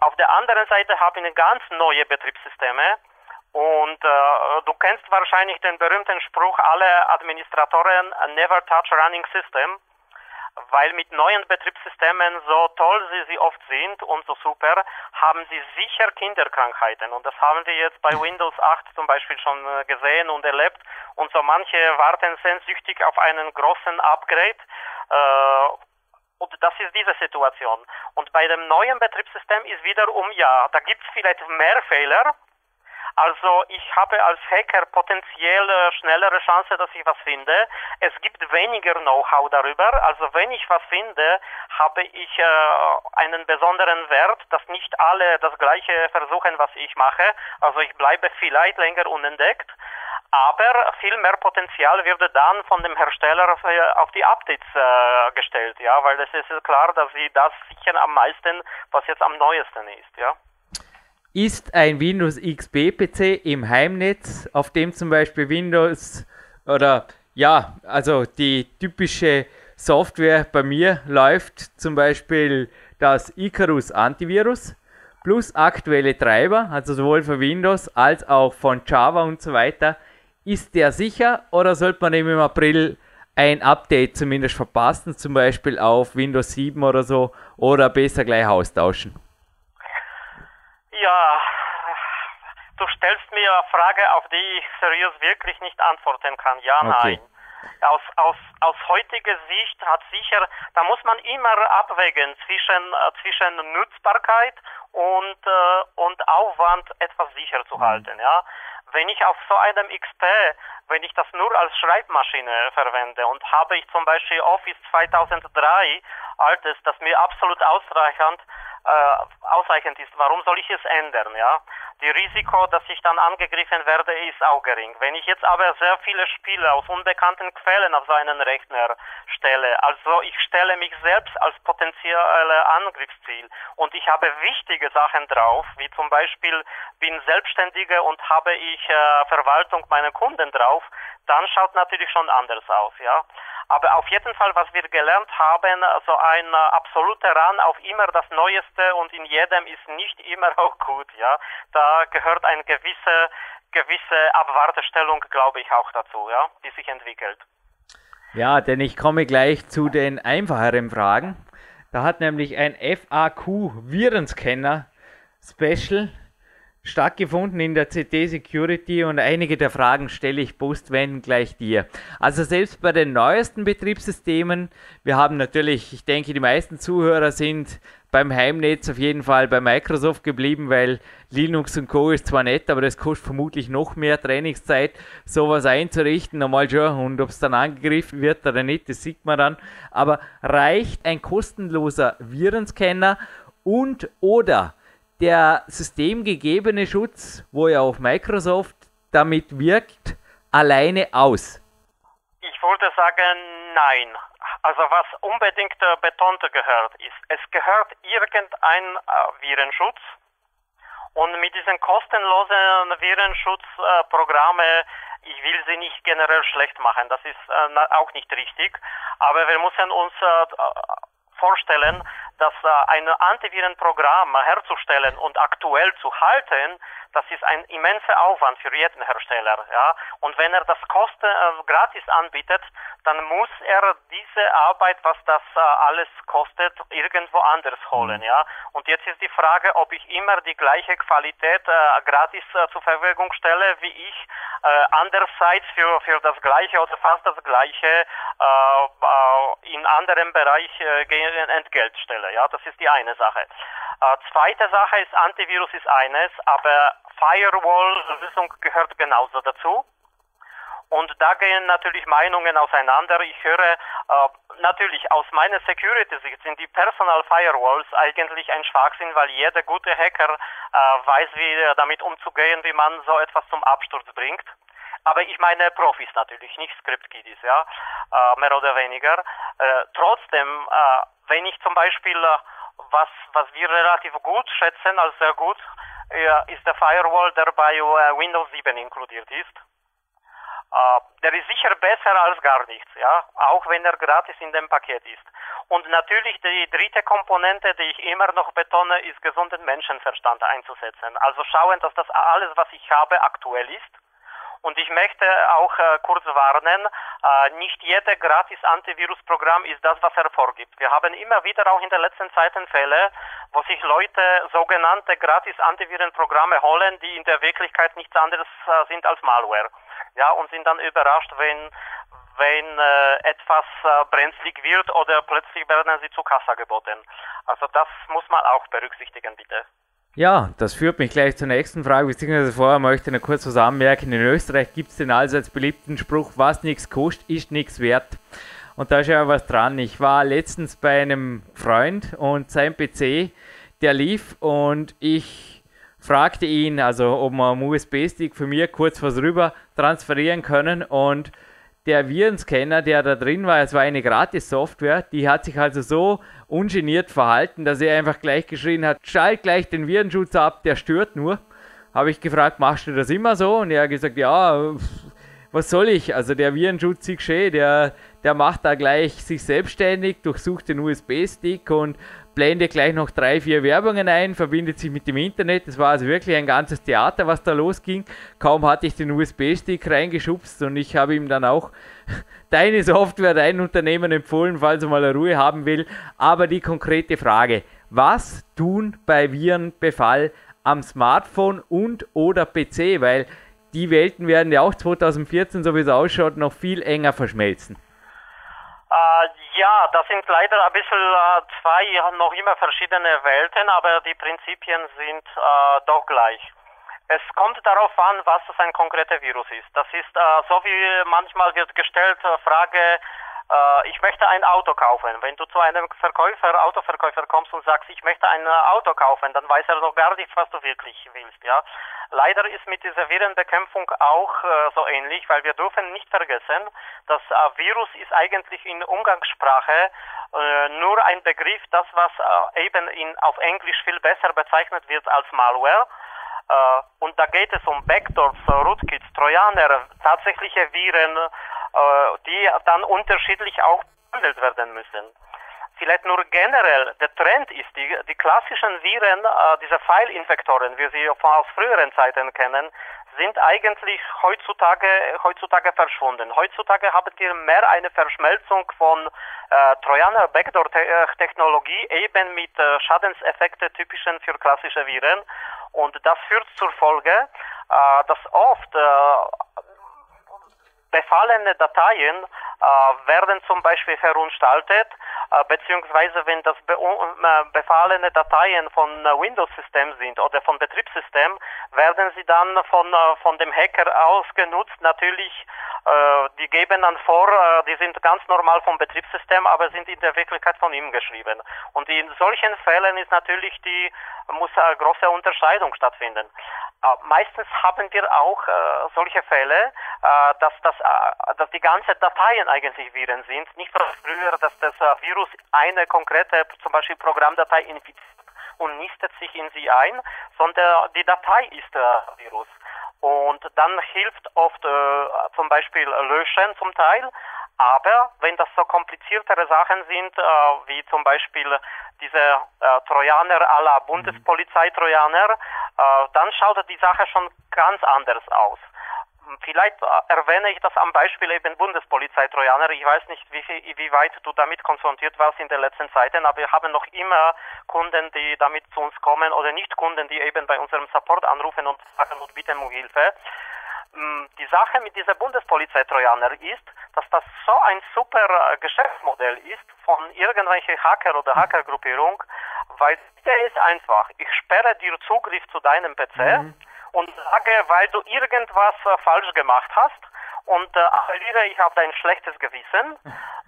Auf der anderen Seite haben wir ganz neue Betriebssysteme, und äh, du kennst wahrscheinlich den berühmten Spruch, alle Administratoren never touch running system, weil mit neuen Betriebssystemen, so toll sie, sie oft sind und so super, haben sie sicher Kinderkrankheiten. Und das haben wir jetzt bei Windows 8 zum Beispiel schon äh, gesehen und erlebt. Und so manche warten sehnsüchtig auf einen großen Upgrade. Äh, und das ist diese Situation. Und bei dem neuen Betriebssystem ist wiederum, ja, da gibt es vielleicht mehr Fehler, also ich habe als Hacker potenziell äh, schnellere Chance, dass ich was finde. Es gibt weniger Know-how darüber. Also wenn ich was finde, habe ich äh, einen besonderen Wert, dass nicht alle das gleiche versuchen, was ich mache. Also ich bleibe vielleicht länger unentdeckt. Aber viel mehr Potenzial wird dann von dem Hersteller auf, äh, auf die Updates äh, gestellt, ja, weil es ist klar, dass sie das sichern am meisten, was jetzt am neuesten ist, ja ist ein Windows XP PC im Heimnetz, auf dem zum Beispiel Windows oder ja, also die typische Software bei mir läuft, zum Beispiel das Icarus Antivirus plus aktuelle Treiber, also sowohl für Windows als auch von Java und so weiter. Ist der sicher oder sollte man eben im April ein Update zumindest verpassen, zum Beispiel auf Windows 7 oder so, oder besser gleich austauschen? Ja, du stellst mir eine Frage, auf die ich seriös wirklich nicht antworten kann. Ja, okay. nein. Aus, aus, aus heutiger Sicht hat sicher, da muss man immer abwägen zwischen, äh, zwischen Nutzbarkeit und, äh, und Aufwand, etwas sicher zu mhm. halten. Ja? Wenn ich auf so einem XP, wenn ich das nur als Schreibmaschine verwende und habe ich zum Beispiel Office 2003 altes, das mir absolut ausreichend äh, ausreichend ist. Warum soll ich es ändern? Ja, die Risiko, dass ich dann angegriffen werde, ist auch gering. Wenn ich jetzt aber sehr viele Spiele aus unbekannten Quellen auf seinen Rechner stelle, also ich stelle mich selbst als potenzielle Angriffsziel und ich habe wichtige Sachen drauf, wie zum Beispiel bin Selbstständige und habe ich äh, Verwaltung meiner Kunden drauf, dann schaut natürlich schon anders aus, ja. Aber auf jeden Fall, was wir gelernt haben, also ein äh, absoluter Run auf immer das Neueste und in jedem ist nicht immer auch gut, ja. Da gehört eine gewisse, gewisse Abwartestellung, glaube ich, auch dazu, ja, die sich entwickelt. Ja, denn ich komme gleich zu den einfacheren Fragen. Da hat nämlich ein FAQ-Virenscanner Special stattgefunden in der CT Security und einige der Fragen stelle ich postwendend gleich dir. Also selbst bei den neuesten Betriebssystemen, wir haben natürlich, ich denke, die meisten Zuhörer sind beim Heimnetz auf jeden Fall bei Microsoft geblieben, weil Linux und Co. ist zwar nett, aber das kostet vermutlich noch mehr Trainingszeit, sowas einzurichten, normal schon, und ob es dann angegriffen wird oder nicht, das sieht man dann. Aber reicht ein kostenloser Virenscanner und oder der systemgegebene Schutz, wo ja auch Microsoft damit wirkt, alleine aus? Ich würde sagen, nein. Also was unbedingt äh, betont gehört ist, es gehört irgendein äh, Virenschutz. Und mit diesen kostenlosen Virenschutzprogramme, äh, ich will sie nicht generell schlecht machen, das ist äh, auch nicht richtig, aber wir müssen uns äh, vorstellen, dass äh, ein Antivirenprogramm herzustellen und aktuell zu halten, das ist ein immenser Aufwand für jeden Hersteller. Ja? Und wenn er das kosten, äh, gratis anbietet, dann muss er diese Arbeit, was das äh, alles kostet, irgendwo anders holen. Mhm. Ja? Und jetzt ist die Frage, ob ich immer die gleiche Qualität äh, gratis äh, zur Verfügung stelle, wie ich äh, andererseits für, für das gleiche oder fast das gleiche äh, äh, in anderem Bereich äh, Entgelt stelle. Ja, das ist die eine Sache. Äh, zweite Sache ist Antivirus ist eines, aber Firewall-Lösung gehört genauso dazu. Und da gehen natürlich Meinungen auseinander. Ich höre äh, natürlich aus meiner Security-Sicht sind die Personal Firewalls eigentlich ein Schwachsinn, weil jeder gute Hacker äh, weiß, wie damit umzugehen, wie man so etwas zum Absturz bringt. Aber ich meine Profis natürlich, nicht Script-Kiddies, ja, äh, mehr oder weniger. Äh, trotzdem, äh, wenn ich zum Beispiel, äh, was, was wir relativ gut schätzen, als sehr gut, ist der Firewall, der bei äh, Windows 7 inkludiert ist. Äh, der ist sicher besser als gar nichts, ja, auch wenn er gratis in dem Paket ist. Und natürlich die dritte Komponente, die ich immer noch betone, ist gesunden Menschenverstand einzusetzen. Also schauen, dass das alles, was ich habe, aktuell ist und ich möchte auch äh, kurz warnen, äh, nicht jeder gratis Antivirusprogramm ist das, was er vorgibt. Wir haben immer wieder auch in der letzten Zeiten Fälle, wo sich Leute sogenannte gratis Antivirenprogramme holen, die in der Wirklichkeit nichts anderes äh, sind als Malware. Ja, und sind dann überrascht, wenn wenn äh, etwas äh, brenzlig wird oder plötzlich werden sie zu Kassa geboten. Also das muss man auch berücksichtigen, bitte. Ja, das führt mich gleich zur nächsten Frage, beziehungsweise vorher möchte ich noch kurz was anmerken. In Österreich gibt es den allseits beliebten Spruch, was nichts kostet, ist nichts wert. Und da ist ja was dran. Ich war letztens bei einem Freund und sein PC, der lief und ich fragte ihn, also ob wir einen USB-Stick für mir kurz was rüber transferieren können und der Virenscanner, der da drin war, es war eine Gratis-Software, die hat sich also so ungeniert verhalten, dass er einfach gleich geschrien hat, schalt gleich den Virenschutz ab, der stört nur. Habe ich gefragt, machst du das immer so? Und er hat gesagt, ja, was soll ich? Also der Virenschutz ist schön, der, der macht da gleich sich selbstständig, durchsucht den USB-Stick und blende gleich noch drei, vier Werbungen ein, verbindet sich mit dem Internet. Das war also wirklich ein ganzes Theater, was da losging. Kaum hatte ich den USB-Stick reingeschubst und ich habe ihm dann auch deine Software, dein Unternehmen empfohlen, falls er mal eine Ruhe haben will. Aber die konkrete Frage, was tun bei Virenbefall am Smartphone und oder PC? Weil die Welten werden ja auch 2014, so wie es ausschaut, noch viel enger verschmelzen. Äh, ja, das sind leider ein bisschen äh, zwei noch immer verschiedene Welten, aber die Prinzipien sind äh, doch gleich. Es kommt darauf an, was das ein konkreter Virus ist. Das ist äh, so wie manchmal wird gestellt äh, Frage, äh, ich möchte ein Auto kaufen. Wenn du zu einem Verkäufer, Autoverkäufer kommst und sagst, ich möchte ein Auto kaufen, dann weiß er noch gar nicht, was du wirklich willst. Ja, leider ist mit dieser Virenbekämpfung auch äh, so ähnlich, weil wir dürfen nicht vergessen, das äh, Virus ist eigentlich in Umgangssprache äh, nur ein Begriff, das was äh, eben in auf Englisch viel besser bezeichnet wird als Malware. Uh, und da geht es um Backdoors, Rootkits, Trojaner, tatsächliche Viren, uh, die dann unterschiedlich auch behandelt werden müssen. Vielleicht nur generell, der Trend ist, die, die klassischen Viren, diese File-Infektoren, wie sie aus früheren Zeiten kennen, sind eigentlich heutzutage, heutzutage verschwunden. Heutzutage haben wir mehr eine Verschmelzung von äh, Trojaner Backdoor-Technologie eben mit äh, Schadenseffekten typischen für klassische Viren. Und das führt zur Folge, äh, dass oft äh, befallene Dateien werden zum Beispiel verunstaltet, äh, beziehungsweise wenn das be äh, befallene Dateien von äh, Windows-System sind oder von Betriebssystem, werden sie dann von, äh, von dem Hacker ausgenutzt. Natürlich, äh, die geben dann vor, die sind ganz normal vom Betriebssystem, aber sind in der Wirklichkeit von ihm geschrieben. Und in solchen Fällen ist natürlich die, muss eine große Unterscheidung stattfinden. meistens haben wir auch solche Fälle, dass, dass, dass die ganzen Dateien eigentlich Viren sind. Nicht so früher, dass das Virus eine konkrete, zum Beispiel Programmdatei infiziert und nistet sich in sie ein, sondern die Datei ist der Virus. Und dann hilft oft äh, zum Beispiel Löschen zum Teil, aber wenn das so kompliziertere Sachen sind, äh, wie zum Beispiel diese äh, Trojaner à la Bundespolizei-Trojaner, äh, dann schaut die Sache schon ganz anders aus. Vielleicht äh, erwähne ich das am Beispiel eben Bundespolizei Trojaner. Ich weiß nicht, wie, wie weit du damit konfrontiert warst in den letzten Zeiten, aber wir haben noch immer Kunden, die damit zu uns kommen oder nicht Kunden, die eben bei unserem Support anrufen und sagen und bitten um Hilfe. Mm, die Sache mit dieser Bundespolizei Trojaner ist, dass das so ein super äh, Geschäftsmodell ist von irgendwelchen Hacker oder Hackergruppierung, weil der ist einfach. Ich sperre dir Zugriff zu deinem PC. Mhm und sage, weil du irgendwas äh, falsch gemacht hast und äh, appelliere ich auf dein schlechtes Gewissen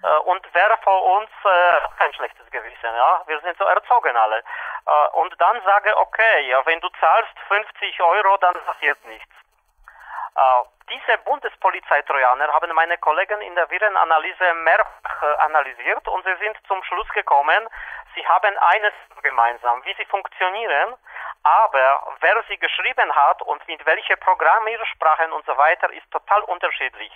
äh, und wer vor uns äh, kein schlechtes Gewissen, ja, wir sind so erzogen alle. Äh, und dann sage, okay, ja, wenn du zahlst 50 Euro, dann passiert nichts. Äh, diese Bundespolizeitrojaner haben meine Kollegen in der Virenanalyse mehrfach äh, analysiert und sie sind zum Schluss gekommen, sie haben eines gemeinsam, wie sie funktionieren, aber wer sie geschrieben hat und mit welcher Programmiersprachen und so weiter ist total unterschiedlich.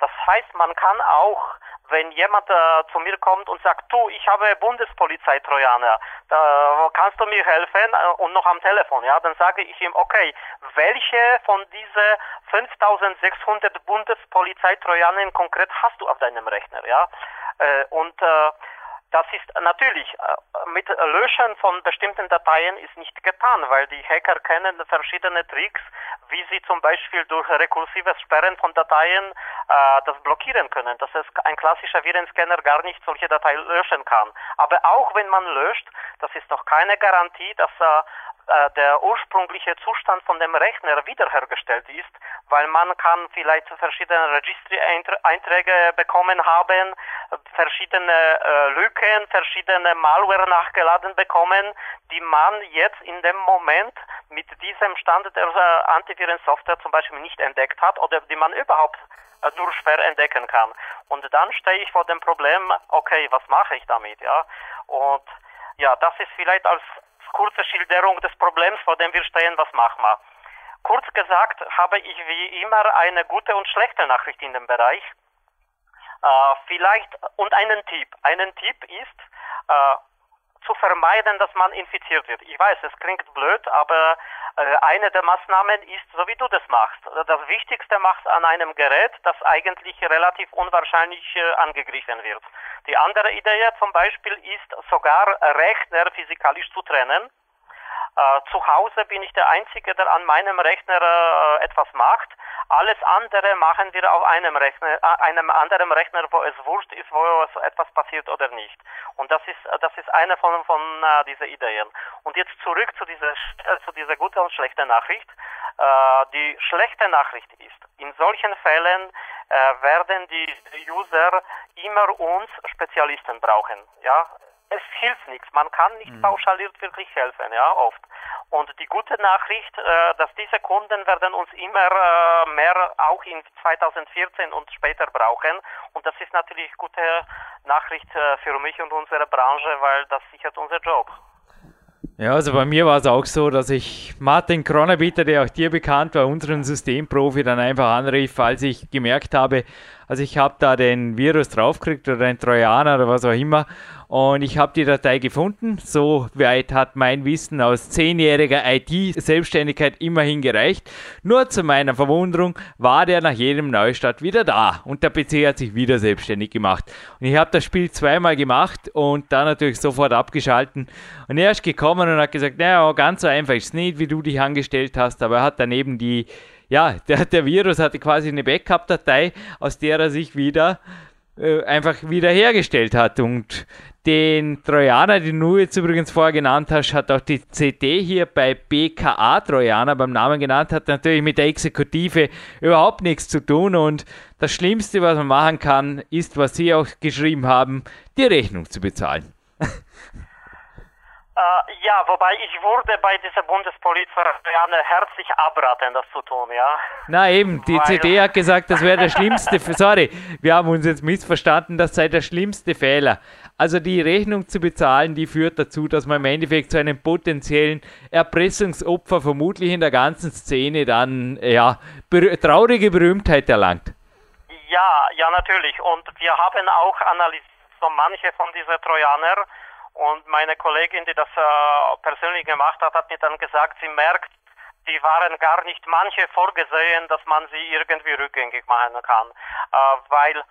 Das heißt, man kann auch, wenn jemand äh, zu mir kommt und sagt, du, ich habe Bundespolizei-Trojaner, da kannst du mir helfen äh, und noch am Telefon, ja, dann sage ich ihm, okay, welche von diesen 5600 Bundespolizei-Trojanern konkret hast du auf deinem Rechner, ja? Äh, und äh, das ist natürlich äh, mit Löschen von bestimmten Dateien ist nicht getan, weil die Hacker kennen verschiedene Tricks, wie sie zum Beispiel durch rekursives Sperren von Dateien äh, das blockieren können, dass es ein klassischer Virenscanner gar nicht solche Dateien löschen kann. Aber auch wenn man löscht, das ist doch keine Garantie, dass äh, äh, der ursprüngliche Zustand von dem Rechner wiederhergestellt ist, weil man kann vielleicht verschiedene Registry-Einträge bekommen haben, verschiedene äh, Lücken, verschiedene Malware nachgeladen bekommen, die man jetzt in dem Moment mit diesem Stand der äh, Antivirensoftware zum Beispiel nicht entdeckt hat oder die man überhaupt äh, nur schwer entdecken kann. Und dann stehe ich vor dem Problem, okay, was mache ich damit, ja? Und ja, das ist vielleicht als kurze Schilderung des Problems, vor dem wir stehen, was machen wir. Kurz gesagt habe ich wie immer eine gute und schlechte Nachricht in dem Bereich. Äh, vielleicht und einen Tipp. Einen Tipp ist, äh, zu vermeiden, dass man infiziert wird. Ich weiß, es klingt blöd, aber äh, eine der Maßnahmen ist, so wie du das machst. Das Wichtigste machst an einem Gerät, das eigentlich relativ unwahrscheinlich äh, angegriffen wird. Die andere Idee zum Beispiel ist sogar Rechner physikalisch zu trennen. Äh, zu Hause bin ich der Einzige, der an meinem Rechner äh, etwas macht. Alles andere machen wir auf einem Rechner, äh, einem anderen Rechner, wo es wurscht ist, wo etwas passiert oder nicht. Und das ist, das ist eine von, von äh, dieser Ideen. Und jetzt zurück zu dieser, äh, zu dieser guten und schlechten Nachricht. Äh, die schlechte Nachricht ist, in solchen Fällen äh, werden die User immer uns Spezialisten brauchen. Ja, es hilft nichts. Man kann nicht mhm. pauschaliert wirklich helfen, ja, oft. Und die gute Nachricht, äh, dass diese Kunden werden uns immer äh, mehr auch in 2014 und später brauchen. Und das ist natürlich gute Nachricht äh, für mich und unsere Branche, weil das sichert unser Job. Ja, also bei mir war es auch so, dass ich Martin Kronebieter, der auch dir bekannt war, unseren Systemprofi, dann einfach anrief, als ich gemerkt habe, also ich habe da den Virus draufgekriegt oder den Trojaner oder was auch immer und ich habe die Datei gefunden. So weit hat mein Wissen aus zehnjähriger IT-Selbstständigkeit immerhin gereicht. Nur zu meiner Verwunderung war der nach jedem Neustart wieder da und der PC hat sich wieder selbstständig gemacht. Und ich habe das Spiel zweimal gemacht und dann natürlich sofort abgeschalten. Und er ist gekommen und hat gesagt, naja, ganz so einfach ist es nicht, wie du dich angestellt hast, aber er hat daneben die ja, der, der Virus hatte quasi eine Backup-Datei, aus der er sich wieder äh, einfach wiederhergestellt hat. Und den Trojaner, den du jetzt übrigens vorher genannt hast, hat auch die CD hier bei BKA Trojaner beim Namen genannt, hat natürlich mit der Exekutive überhaupt nichts zu tun. Und das Schlimmste, was man machen kann, ist, was Sie auch geschrieben haben, die Rechnung zu bezahlen. Äh, ja, wobei ich würde bei dieser Bundespolizei herzlich abraten, das zu tun, ja. Na eben, die Weil CD hat gesagt, das wäre der schlimmste, sorry, wir haben uns jetzt missverstanden, das sei der schlimmste Fehler. Also die Rechnung zu bezahlen, die führt dazu, dass man im Endeffekt zu einem potenziellen Erpressungsopfer vermutlich in der ganzen Szene dann, ja, ber traurige Berühmtheit erlangt. Ja, ja, natürlich. Und wir haben auch analysiert, so manche von diesen Trojaner, und meine Kollegin, die das äh, persönlich gemacht hat, hat mir dann gesagt, sie merkt, die waren gar nicht manche vorgesehen, dass man sie irgendwie rückgängig machen kann. Äh, weil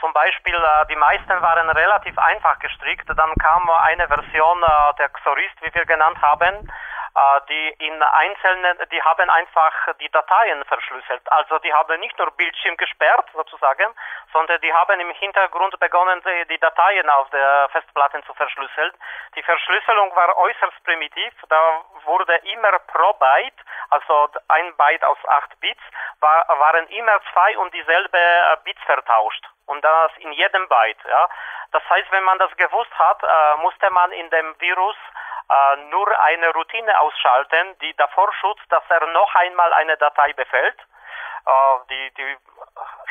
zum Beispiel äh, die meisten waren relativ einfach gestrickt. Dann kam eine Version äh, der Xorist, wie wir genannt haben. Äh, die in einzelnen, die haben einfach die Dateien verschlüsselt. Also die haben nicht nur Bildschirm gesperrt sozusagen, sondern die haben im Hintergrund begonnen, die, Dateien auf der Festplatte zu verschlüsseln. Die Verschlüsselung war äußerst primitiv. Da wurde immer pro Byte, also ein Byte aus acht Bits, war, waren immer zwei und dieselbe äh, Bits vertauscht. Und das in jedem Byte. Ja. Das heißt, wenn man das gewusst hat, äh, musste man in dem Virus äh, nur eine Routine ausschalten, die davor schützt, dass er noch einmal eine Datei befällt. Äh, die, die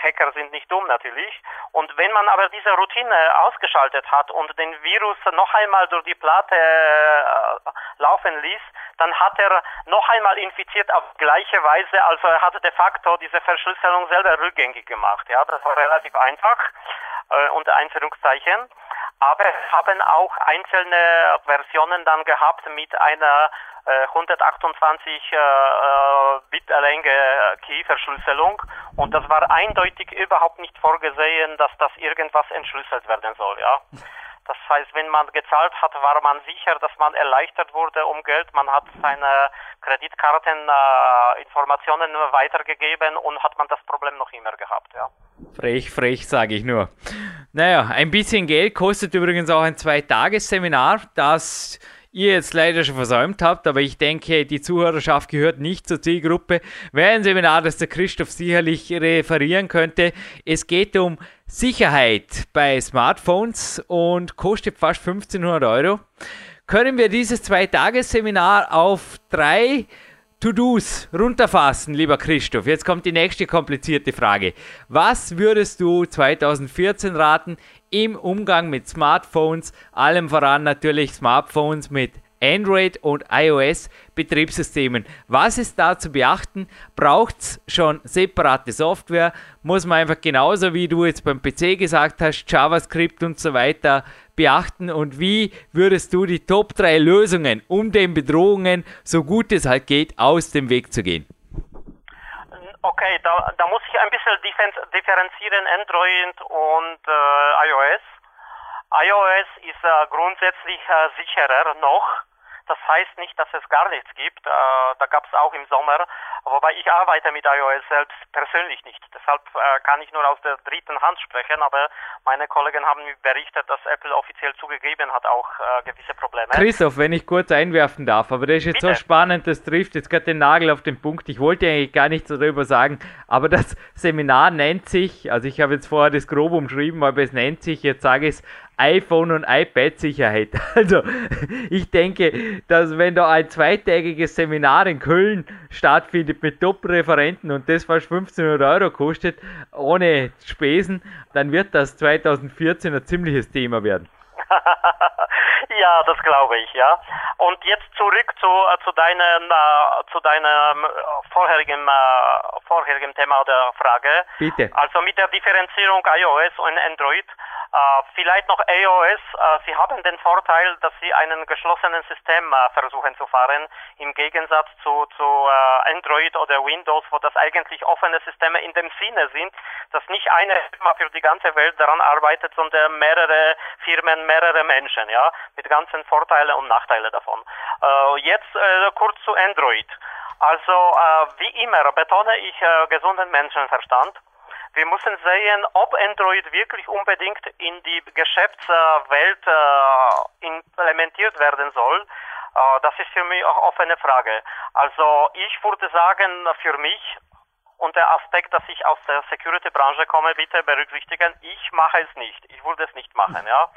Hacker sind nicht dumm natürlich. Und wenn man aber diese Routine ausgeschaltet hat und den Virus noch einmal durch die Platte äh, laufen ließ, dann hat er noch einmal infiziert auf gleiche Weise, also er hat de facto diese Verschlüsselung selber rückgängig gemacht. Ja, das war relativ einfach äh, unter Einführungszeichen. Aber haben auch einzelne Versionen dann gehabt mit einer äh, 128 äh, äh, Bit Länge Key-Verschlüsselung und das war eindeutig überhaupt nicht vorgesehen, dass das irgendwas entschlüsselt werden soll. Ja. Das heißt, wenn man gezahlt hat, war man sicher, dass man erleichtert wurde um Geld. Man hat seine Kreditkarteninformationen äh, weitergegeben und hat man das Problem noch immer gehabt. Ja. Frech, frech, sage ich nur. Naja, ein bisschen Geld kostet übrigens auch ein Zweitagesseminar, das ihr jetzt leider schon versäumt habt, aber ich denke, die Zuhörerschaft gehört nicht zur Zielgruppe. Wäre ein Seminar, das der Christoph sicherlich referieren könnte. Es geht um Sicherheit bei Smartphones und kostet fast 1500 Euro. Können wir dieses Zweitagesseminar auf drei To-Dos runterfassen, lieber Christoph. Jetzt kommt die nächste komplizierte Frage. Was würdest du 2014 raten im Umgang mit Smartphones, allem voran natürlich Smartphones mit Android und iOS Betriebssystemen. Was ist da zu beachten? Braucht es schon separate Software? Muss man einfach genauso wie du jetzt beim PC gesagt hast, JavaScript und so weiter beachten? Und wie würdest du die Top 3 Lösungen, um den Bedrohungen, so gut es halt geht, aus dem Weg zu gehen? Okay, da, da muss ich ein bisschen differenzieren Android und äh, iOS. iOS ist äh, grundsätzlich äh, sicherer noch das heißt nicht, dass es gar nichts gibt. Äh, da gab es auch im Sommer, wobei ich arbeite mit iOS selbst persönlich nicht. Deshalb äh, kann ich nur aus der dritten Hand sprechen, aber meine Kollegen haben mir berichtet, dass Apple offiziell zugegeben hat auch äh, gewisse Probleme. Christoph, wenn ich kurz einwerfen darf, aber das ist jetzt Bitte. so spannend, das trifft jetzt gerade den Nagel auf den Punkt. Ich wollte eigentlich gar nichts darüber sagen, aber das Seminar nennt sich, also ich habe jetzt vorher das grob umschrieben, aber es nennt sich, jetzt sage ich es, iPhone und iPad Sicherheit. Also ich denke, dass wenn da ein zweitägiges Seminar in Köln stattfindet mit Top-Referenten und das fast 1500 Euro kostet, ohne Spesen, dann wird das 2014 ein ziemliches Thema werden. ja, das glaube ich, ja. Und jetzt zurück zu, äh, zu deinem, äh, zu deinem vorherigen, äh, vorherigen Thema oder Frage. Bitte. Also mit der Differenzierung iOS und Android äh, vielleicht noch iOS. Äh, Sie haben den Vorteil, dass Sie einen geschlossenen System äh, versuchen zu fahren, im Gegensatz zu, zu Android oder Windows, wo das eigentlich offene Systeme in dem Sinne sind, dass nicht eine Firma für die ganze Welt daran arbeitet, sondern mehrere Firmen, mehrere Menschen, ja, mit ganzen Vorteilen und Nachteilen davon. Jetzt kurz zu Android. Also wie immer betone ich gesunden Menschenverstand. Wir müssen sehen, ob Android wirklich unbedingt in die Geschäftswelt äh, implementiert werden soll. Äh, das ist für mich auch offene Frage. Also ich würde sagen, für mich und der Aspekt, dass ich aus der Security-Branche komme, bitte berücksichtigen, ich mache es nicht. Ich würde es nicht machen, ja.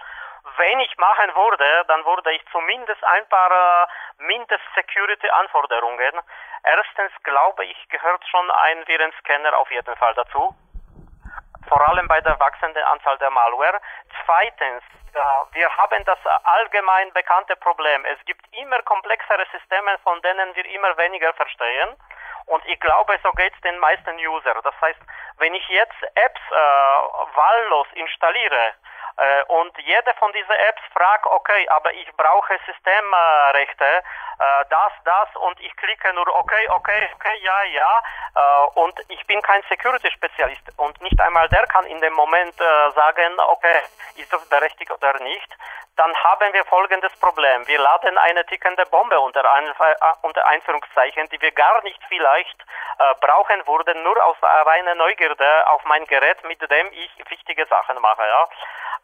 Wenn ich machen würde, dann würde ich zumindest ein paar äh, Mindest-Security-Anforderungen. Erstens glaube ich, gehört schon ein Virenscanner auf jeden Fall dazu vor allem bei der wachsenden Anzahl der Malware. Zweitens, wir haben das allgemein bekannte Problem. Es gibt immer komplexere Systeme, von denen wir immer weniger verstehen. Und ich glaube, so geht es den meisten User. Das heißt, wenn ich jetzt Apps äh, wahllos installiere, äh, und jede von diesen Apps fragt, okay, aber ich brauche Systemrechte, äh, das, das und ich klicke nur okay, okay, okay, ja, ja. Äh, und ich bin kein Security-Spezialist. Und nicht einmal der kann in dem Moment sagen, okay, ist das berechtigt oder nicht, dann haben wir folgendes Problem. Wir laden eine tickende Bombe unter, ein, äh, unter Einführungszeichen, die wir gar nicht vielleicht äh, brauchen würden, nur aus reiner Neugierde auf mein Gerät, mit dem ich wichtige Sachen mache. Ja?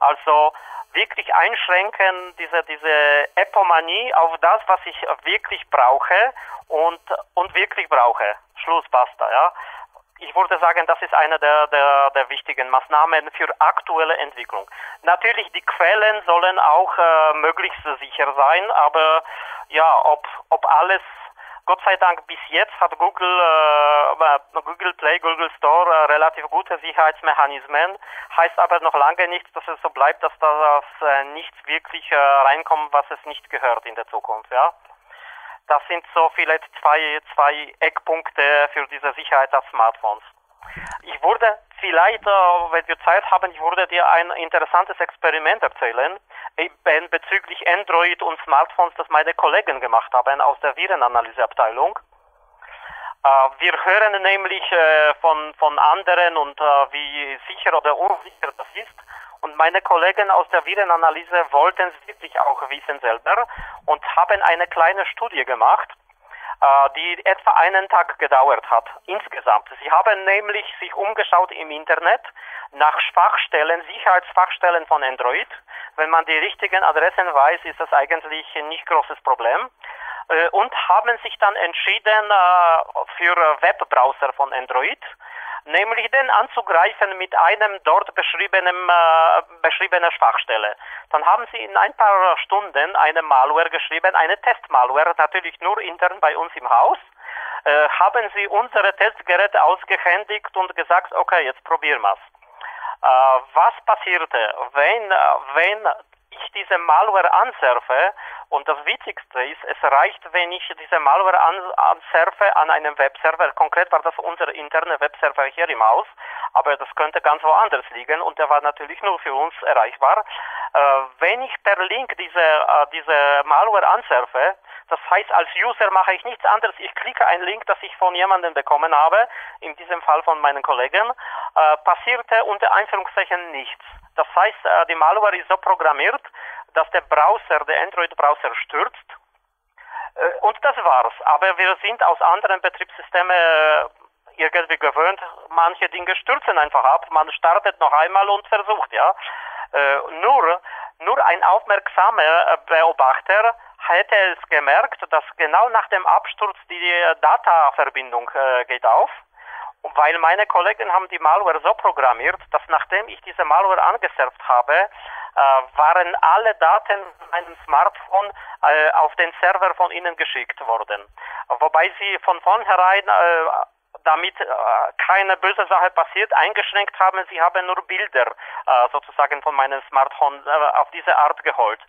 Also wirklich einschränken, diese, diese Epomanie auf das, was ich wirklich brauche und, und wirklich brauche. Schluss, basta, ja ich würde sagen, das ist eine der, der, der wichtigen Maßnahmen für aktuelle Entwicklung. Natürlich, die Quellen sollen auch äh, möglichst sicher sein, aber ja, ob, ob alles Gott sei Dank bis jetzt hat Google, äh, Google Play, Google Store äh, relativ gute Sicherheitsmechanismen. Heißt aber noch lange nicht, dass es so bleibt, dass das äh, nichts wirklich äh, reinkommt, was es nicht gehört in der Zukunft. Ja. Das sind so vielleicht zwei, zwei Eckpunkte für diese Sicherheit der Smartphones. Ich würde vielleicht, äh, wenn wir Zeit haben, ich würde dir ein interessantes Experiment erzählen bezüglich Android und Smartphones, das meine Kollegen gemacht haben aus der Virenanalyseabteilung. Äh, wir hören nämlich äh, von, von anderen und wie sicher oder unsicher das ist und meine Kollegen aus der Virenanalyse wollten es wirklich auch wissen selber und haben eine kleine Studie gemacht, äh, die etwa einen Tag gedauert hat insgesamt. Sie haben nämlich sich umgeschaut im Internet nach Schwachstellen, Sicherheitsschwachstellen von Android. Wenn man die richtigen Adressen weiß, ist das eigentlich ein nicht großes Problem äh, und haben sich dann entschieden äh, für Webbrowser von Android nämlich den anzugreifen mit einem dort beschriebenen, äh, beschriebenen Schwachstelle. Dann haben sie in ein paar Stunden eine Malware geschrieben, eine Testmalware, natürlich nur intern bei uns im Haus. Äh, haben sie unsere Testgeräte ausgehändigt und gesagt, okay, jetzt probieren wir's. Äh, was passierte, wenn, äh, wenn ich diese Malware ansurfe, und das Wichtigste ist, es reicht, wenn ich diese Malware ansurfe an einem Webserver. Konkret war das unser interner Webserver hier im Haus, aber das könnte ganz woanders liegen und der war natürlich nur für uns erreichbar. Äh, wenn ich per Link diese, äh, diese Malware ansurfe, das heißt, als User mache ich nichts anderes. Ich klicke einen Link, das ich von jemandem bekommen habe, in diesem Fall von meinen Kollegen, äh, passierte unter Einführungszeichen nichts. Das heißt, äh, die Malware ist so programmiert, dass der Browser, der Android-Browser stürzt. Äh, und das war's. Aber wir sind aus anderen Betriebssystemen äh, irgendwie gewöhnt, manche Dinge stürzen einfach ab. Man startet noch einmal und versucht, ja. Nur, nur ein aufmerksamer Beobachter hätte es gemerkt, dass genau nach dem Absturz die Data-Verbindung geht auf weil meine Kollegen haben die Malware so programmiert, dass nachdem ich diese Malware angesurft habe, äh, waren alle Daten meinem Smartphone äh, auf den Server von ihnen geschickt worden. Wobei sie von vornherein äh, damit äh, keine böse Sache passiert, eingeschränkt haben. Sie haben nur Bilder äh, sozusagen von meinem Smartphone äh, auf diese Art geholt.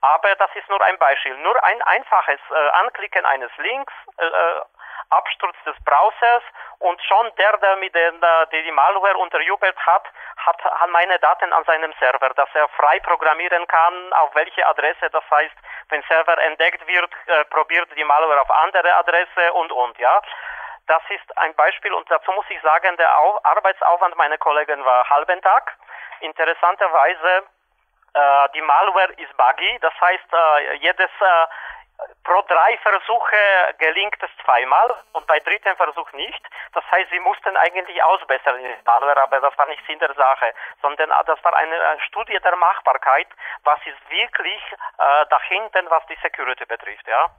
Aber das ist nur ein Beispiel. Nur ein einfaches äh, Anklicken eines Links äh, äh, Absturz des Browsers und schon der, der mit den, der die Malware unterjubelt hat, hat, hat meine Daten an seinem Server, dass er frei programmieren kann, auf welche Adresse, das heißt, wenn Server entdeckt wird, äh, probiert die Malware auf andere Adresse und und, ja. Das ist ein Beispiel und dazu muss ich sagen, der Arbeitsaufwand meiner Kollegen war halben Tag. Interessanterweise, äh, die Malware ist buggy, das heißt, äh, jedes, äh, pro drei Versuche gelingt es zweimal und bei dritten Versuch nicht. Das heißt, sie mussten eigentlich ausbessern in Malware, aber das war nicht Sinn der Sache, sondern ah, das war eine Studie der Machbarkeit, was ist wirklich äh, dahinten, was die Security betrifft, ja.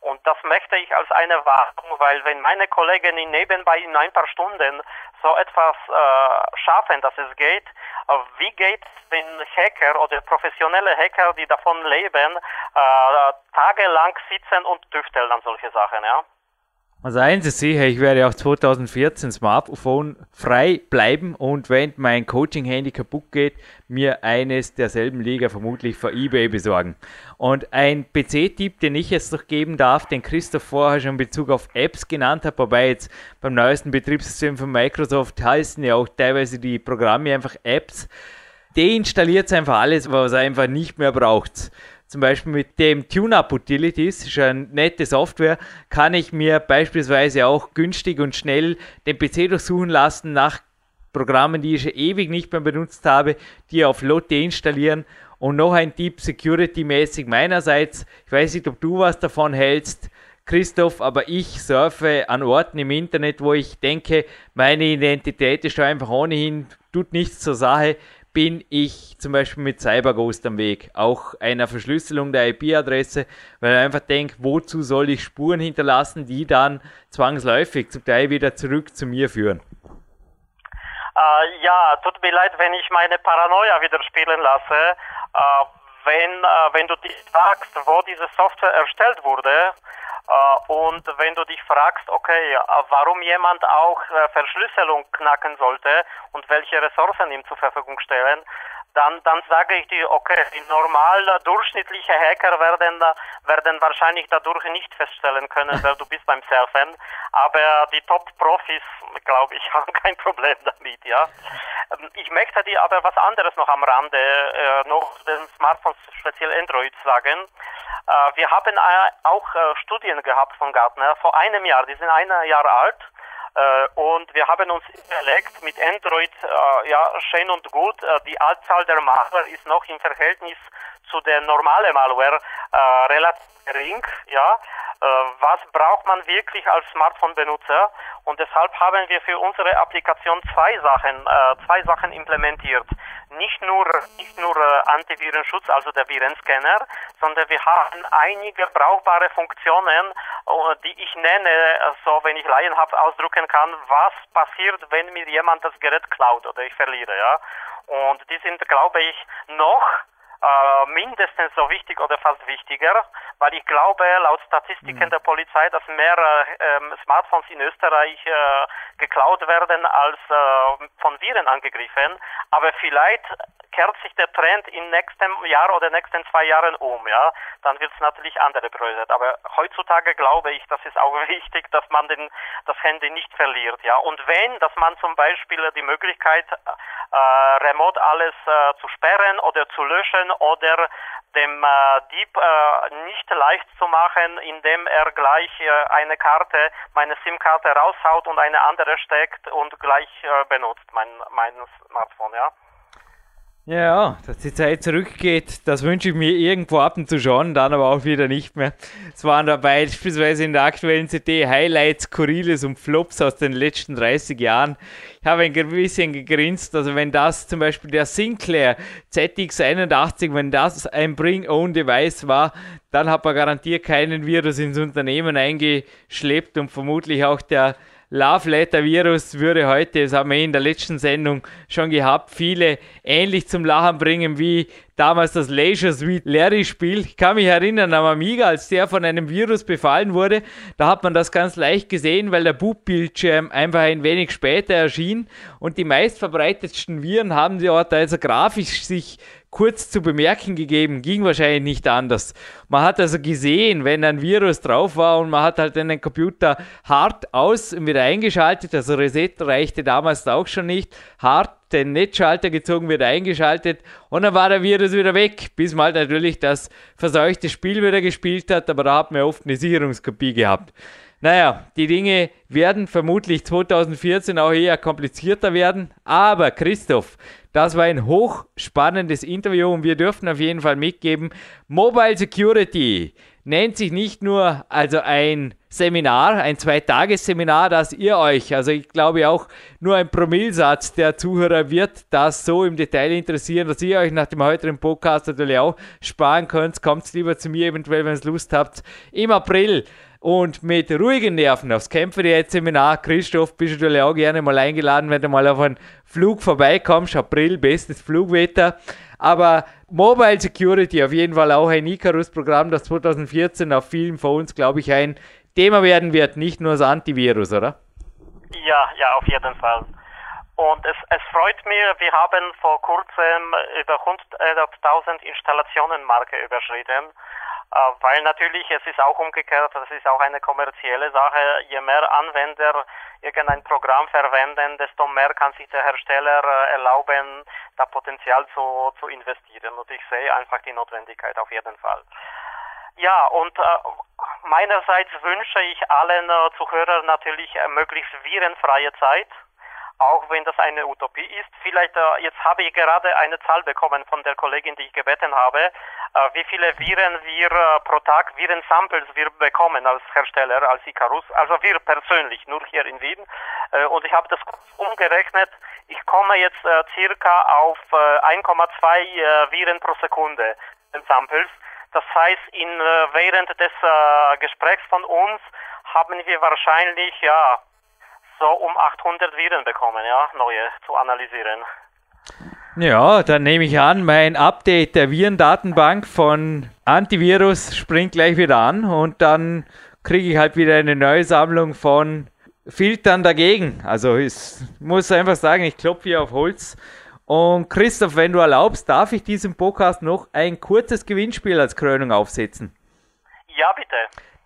Und das möchte ich als eine Warnung, weil wenn meine Kollegen nebenbei in ein paar Stunden so etwas äh, schaffen, dass es geht, äh, wie geht es, wenn Hacker oder professionelle Hacker, die davon leben, äh, tagelang sitzen und tüfteln an solche Sachen, ja? Also eins ist sicher, ich werde auch 2014 Smartphone frei bleiben und wenn mein Coaching-Handy kaputt geht, mir eines derselben Liga vermutlich vor eBay besorgen. Und ein PC-Tipp, den ich jetzt noch geben darf, den Christoph vorher schon in Bezug auf Apps genannt hat, wobei jetzt beim neuesten Betriebssystem von Microsoft heißen ja auch teilweise die Programme einfach Apps. Deinstalliert einfach alles, was er einfach nicht mehr braucht zum Beispiel mit dem TuneUp Utilities, ist eine nette Software, kann ich mir beispielsweise auch günstig und schnell den PC durchsuchen lassen nach Programmen, die ich schon ewig nicht mehr benutzt habe, die auf Lotte installieren Und noch ein Tipp security-mäßig meinerseits. Ich weiß nicht, ob du was davon hältst. Christoph, aber ich surfe an Orten im Internet, wo ich denke, meine Identität ist einfach ohnehin, tut nichts zur Sache, bin ich zum Beispiel mit CyberGhost am Weg, auch einer Verschlüsselung der IP-Adresse, weil ich einfach denke, wozu soll ich Spuren hinterlassen, die dann zwangsläufig zum Teil wieder zurück zu mir führen. Äh, ja, tut mir leid, wenn ich meine Paranoia wieder spielen lasse. Äh, wenn, äh, wenn du dich fragst, wo diese Software erstellt wurde, und wenn du dich fragst, okay, äh, warum jemand auch äh, Verschlüsselung knacken sollte und welche Ressourcen ihm zur Verfügung stellen, dann, dann sage ich dir, okay, die normal durchschnittliche Hacker werden, werden wahrscheinlich dadurch nicht feststellen können, wer du bist beim Surfen, aber die Top-Profis, glaube ich, haben kein Problem damit, ja. Ähm, ich möchte dir aber was anderes noch am Rande, äh, noch den Smartphones, speziell Android sagen. Äh, wir haben äh, auch äh, Studien gehabt von Gartner vor einem Jahr, die sind ein Jahr alt. Äh, und wir haben uns überlegt, mit Android, äh, ja, schön und gut, äh, die Anzahl der Malware ist noch im Verhältnis zu der normalen Malware relativ gering, ja. was braucht man wirklich als Smartphone-Benutzer? Und deshalb haben wir für unsere Applikation zwei Sachen, zwei Sachen implementiert nicht nur, nicht nur äh, Antivirenschutz, also der Virenscanner, sondern wir haben einige brauchbare Funktionen, äh, die ich nenne, äh, so wenn ich laienhaft ausdrücken kann, was passiert, wenn mir jemand das Gerät klaut oder ich verliere, ja. Und die sind, glaube ich, noch äh, mindestens so wichtig oder fast wichtiger, weil ich glaube, laut Statistiken mhm. der Polizei, dass mehr äh, Smartphones in Österreich äh, geklaut werden als äh, von Viren angegriffen. Aber vielleicht kehrt sich der Trend im nächsten Jahr oder nächsten zwei Jahren um, ja, dann wird es natürlich andere Priorität. Aber heutzutage glaube ich, das ist auch wichtig, dass man den, das Handy nicht verliert, ja. Und wenn, dass man zum Beispiel die Möglichkeit, äh, remote alles äh, zu sperren oder zu löschen oder dem äh, Dieb äh, nicht leicht zu machen, indem er gleich äh, eine Karte, meine SIM-Karte raushaut und eine andere steckt und gleich äh, benutzt, mein, mein Smartphone, ja. Ja, dass die Zeit zurückgeht, das wünsche ich mir irgendwo ab und zu schon, dann aber auch wieder nicht mehr. Es waren dabei beispielsweise in der aktuellen CD Highlights, Skurriles und Flops aus den letzten 30 Jahren. Ich habe ein bisschen gegrinst, also wenn das zum Beispiel der Sinclair ZX81, wenn das ein Bring-Own-Device war, dann hat man garantiert keinen Virus ins Unternehmen eingeschleppt und vermutlich auch der Love Letter Virus würde heute, das haben wir in der letzten Sendung schon gehabt, viele ähnlich zum Lachen bringen wie damals das Leisure Suite Larry Spiel. Ich kann mich erinnern am Amiga, als der von einem Virus befallen wurde, da hat man das ganz leicht gesehen, weil der Bootbildschirm einfach ein wenig später erschien und die meistverbreitetsten Viren haben dort also grafisch sich kurz zu bemerken gegeben, ging wahrscheinlich nicht anders. Man hat also gesehen, wenn ein Virus drauf war und man hat halt den Computer hart aus und wieder eingeschaltet, also Reset reichte damals auch schon nicht, hart den Netzschalter gezogen, wird eingeschaltet und dann war der Virus wieder weg, bis man halt natürlich das verseuchte Spiel wieder gespielt hat, aber da hat man oft eine Sicherungskopie gehabt. Naja, die Dinge werden vermutlich 2014 auch eher komplizierter werden, aber Christoph, das war ein hochspannendes Interview und wir dürfen auf jeden Fall mitgeben, Mobile Security nennt sich nicht nur also ein Seminar, ein Zweitagesseminar, das ihr euch, also ich glaube auch nur ein Promillsatz der Zuhörer wird das so im Detail interessieren, dass ihr euch nach dem heutigen Podcast natürlich auch sparen könnt. Kommt lieber zu mir eventuell, wenn ihr Lust habt. Im April und mit ruhigen Nerven aufs Kämpferdiät-Seminar. Christoph, bist du natürlich auch gerne mal eingeladen, wenn du mal auf einen Flug vorbeikommst. April, bestes Flugwetter. Aber Mobile Security, auf jeden Fall auch ein Icarus-Programm, das 2014 auf vielen von uns, glaube ich, ein Thema werden wird, nicht nur das Antivirus, oder? Ja, ja, auf jeden Fall. Und es, es freut mich, wir haben vor kurzem über 100.000 Installationen Marke überschritten. Äh, weil natürlich, es ist auch umgekehrt, das ist auch eine kommerzielle Sache. Je mehr Anwender irgendein Programm verwenden, desto mehr kann sich der Hersteller äh, erlauben, da Potenzial zu, zu investieren. Und ich sehe einfach die Notwendigkeit auf jeden Fall. Ja, und äh, meinerseits wünsche ich allen äh, Zuhörern natürlich äh, möglichst virenfreie Zeit auch wenn das eine Utopie ist. Vielleicht, äh, jetzt habe ich gerade eine Zahl bekommen von der Kollegin, die ich gebeten habe, äh, wie viele Viren wir äh, pro Tag, Viren-Samples wir bekommen als Hersteller, als Icarus, also wir persönlich, nur hier in Wien. Äh, und ich habe das umgerechnet, ich komme jetzt äh, circa auf 1,2 Viren pro Sekunde Samples. Das heißt, in, während des Gesprächs von uns haben wir wahrscheinlich, ja, so um 800 Viren bekommen, ja, neue zu analysieren. Ja, dann nehme ich an, mein Update der Virendatenbank von Antivirus springt gleich wieder an und dann kriege ich halt wieder eine neue Sammlung von Filtern dagegen. Also ich muss einfach sagen, ich klopfe hier auf Holz. Und Christoph, wenn du erlaubst, darf ich diesem Podcast noch ein kurzes Gewinnspiel als Krönung aufsetzen? Ja, bitte.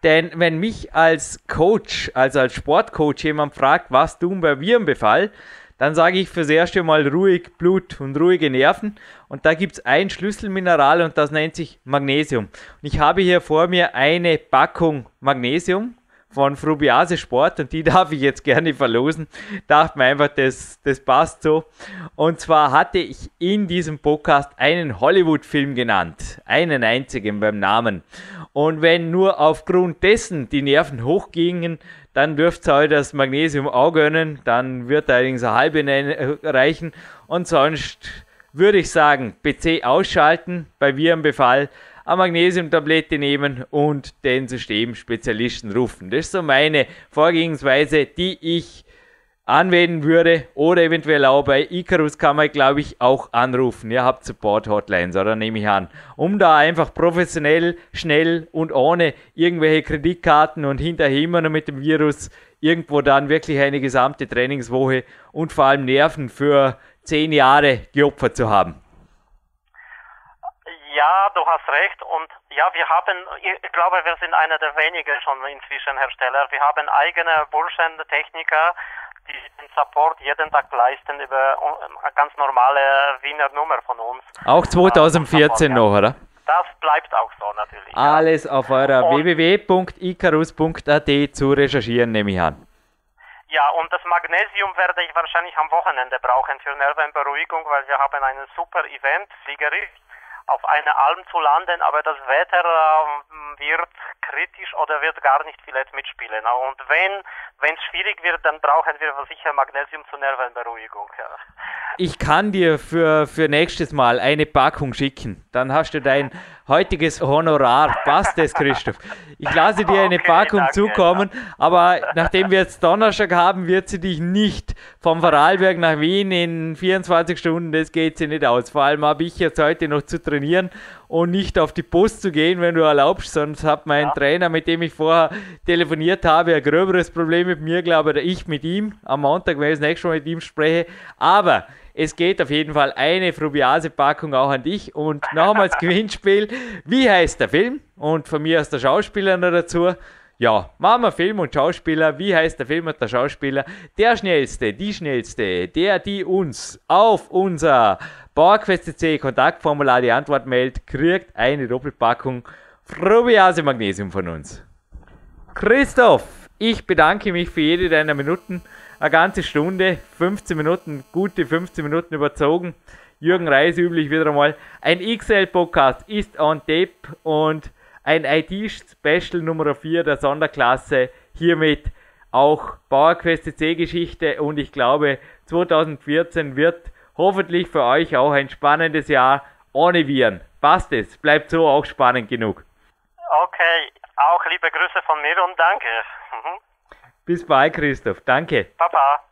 Denn wenn mich als Coach, also als Sportcoach jemand fragt, was tun bei Virenbefall, dann sage ich fürs erste Mal ruhig Blut und ruhige Nerven. Und da gibt es ein Schlüsselmineral und das nennt sich Magnesium. Und ich habe hier vor mir eine Packung Magnesium von Frubiase Sport und die darf ich jetzt gerne verlosen. Dachte mir einfach, das, das passt so. Und zwar hatte ich in diesem Podcast einen Hollywood-Film genannt. Einen einzigen beim Namen. Und wenn nur aufgrund dessen die Nerven hochgingen, dann dürft ihr euch das Magnesium auch gönnen. Dann wird allerdings eine halbe äh, reichen. Und sonst würde ich sagen, PC ausschalten bei Virenbefall eine Magnesiumtablette nehmen und den Systemspezialisten rufen. Das ist so meine Vorgehensweise, die ich anwenden würde oder eventuell auch bei Icarus kann man, glaube ich, auch anrufen. Ihr habt Support-Hotlines, oder nehme ich an. Um da einfach professionell, schnell und ohne irgendwelche Kreditkarten und hinterher immer noch mit dem Virus irgendwo dann wirklich eine gesamte Trainingswoche und vor allem Nerven für zehn Jahre geopfert zu haben. Ja, du hast recht. Und ja, wir haben, ich glaube, wir sind einer der wenigen schon inzwischen Hersteller. Wir haben eigene Burschen, Techniker, die den Support jeden Tag leisten über eine ganz normale Wiener Nummer von uns. Auch 2014 noch, oder? Das bleibt auch so natürlich. Alles auf eurer www.icarus.at zu recherchieren, nehme ich an. Ja, und das Magnesium werde ich wahrscheinlich am Wochenende brauchen für Nervenberuhigung, weil wir haben einen super Event, Fliegerich auf einer Alm zu landen, aber das Wetter äh, wird kritisch oder wird gar nicht vielleicht mitspielen. Und wenn wenn es schwierig wird, dann brauchen wir sicher Magnesium zur Nervenberuhigung. Ja. Ich kann dir für, für nächstes Mal eine Packung schicken. Dann hast du dein heutiges Honorar. Passt es, Christoph? Ich lasse dir eine okay, Packung danke, zukommen, ja. aber nachdem wir jetzt Donnerstag haben, wird sie dich nicht vom Vorarlberg nach Wien in 24 Stunden, das geht sie nicht aus. Vor allem habe ich jetzt heute noch zu trainieren und nicht auf die Post zu gehen, wenn du erlaubst. Sonst hat mein ja. Trainer, mit dem ich vorher telefoniert habe, ein gröberes Problem mit mir, glaube ich, oder ich mit ihm am Montag, wenn ich das nächste Mal mit ihm spreche. Aber es geht auf jeden Fall eine Frubiase-Packung auch an dich. Und nochmals Gewinnspiel. Wie heißt der Film? Und von mir aus der Schauspieler noch dazu. Ja, machen wir Film und Schauspieler. Wie heißt der Film und der Schauspieler? Der schnellste, die schnellste, der, die uns auf unser PowerQuest.cc Kontaktformular die Antwort meldet, kriegt eine Doppelpackung Frubiase Magnesium von uns. Christoph, ich bedanke mich für jede deiner Minuten. Eine ganze Stunde, 15 Minuten, gute 15 Minuten überzogen. Jürgen Reis üblich wieder einmal. Ein XL-Podcast ist on tape und ein IT-Special Nummer 4 der Sonderklasse. Hiermit auch PowerQuest C Geschichte und ich glaube 2014 wird hoffentlich für euch auch ein spannendes Jahr ohne Viren. Passt es, bleibt so auch spannend genug. Okay, auch liebe Grüße von mir und danke. Bis bald, Christoph. Danke. Papa.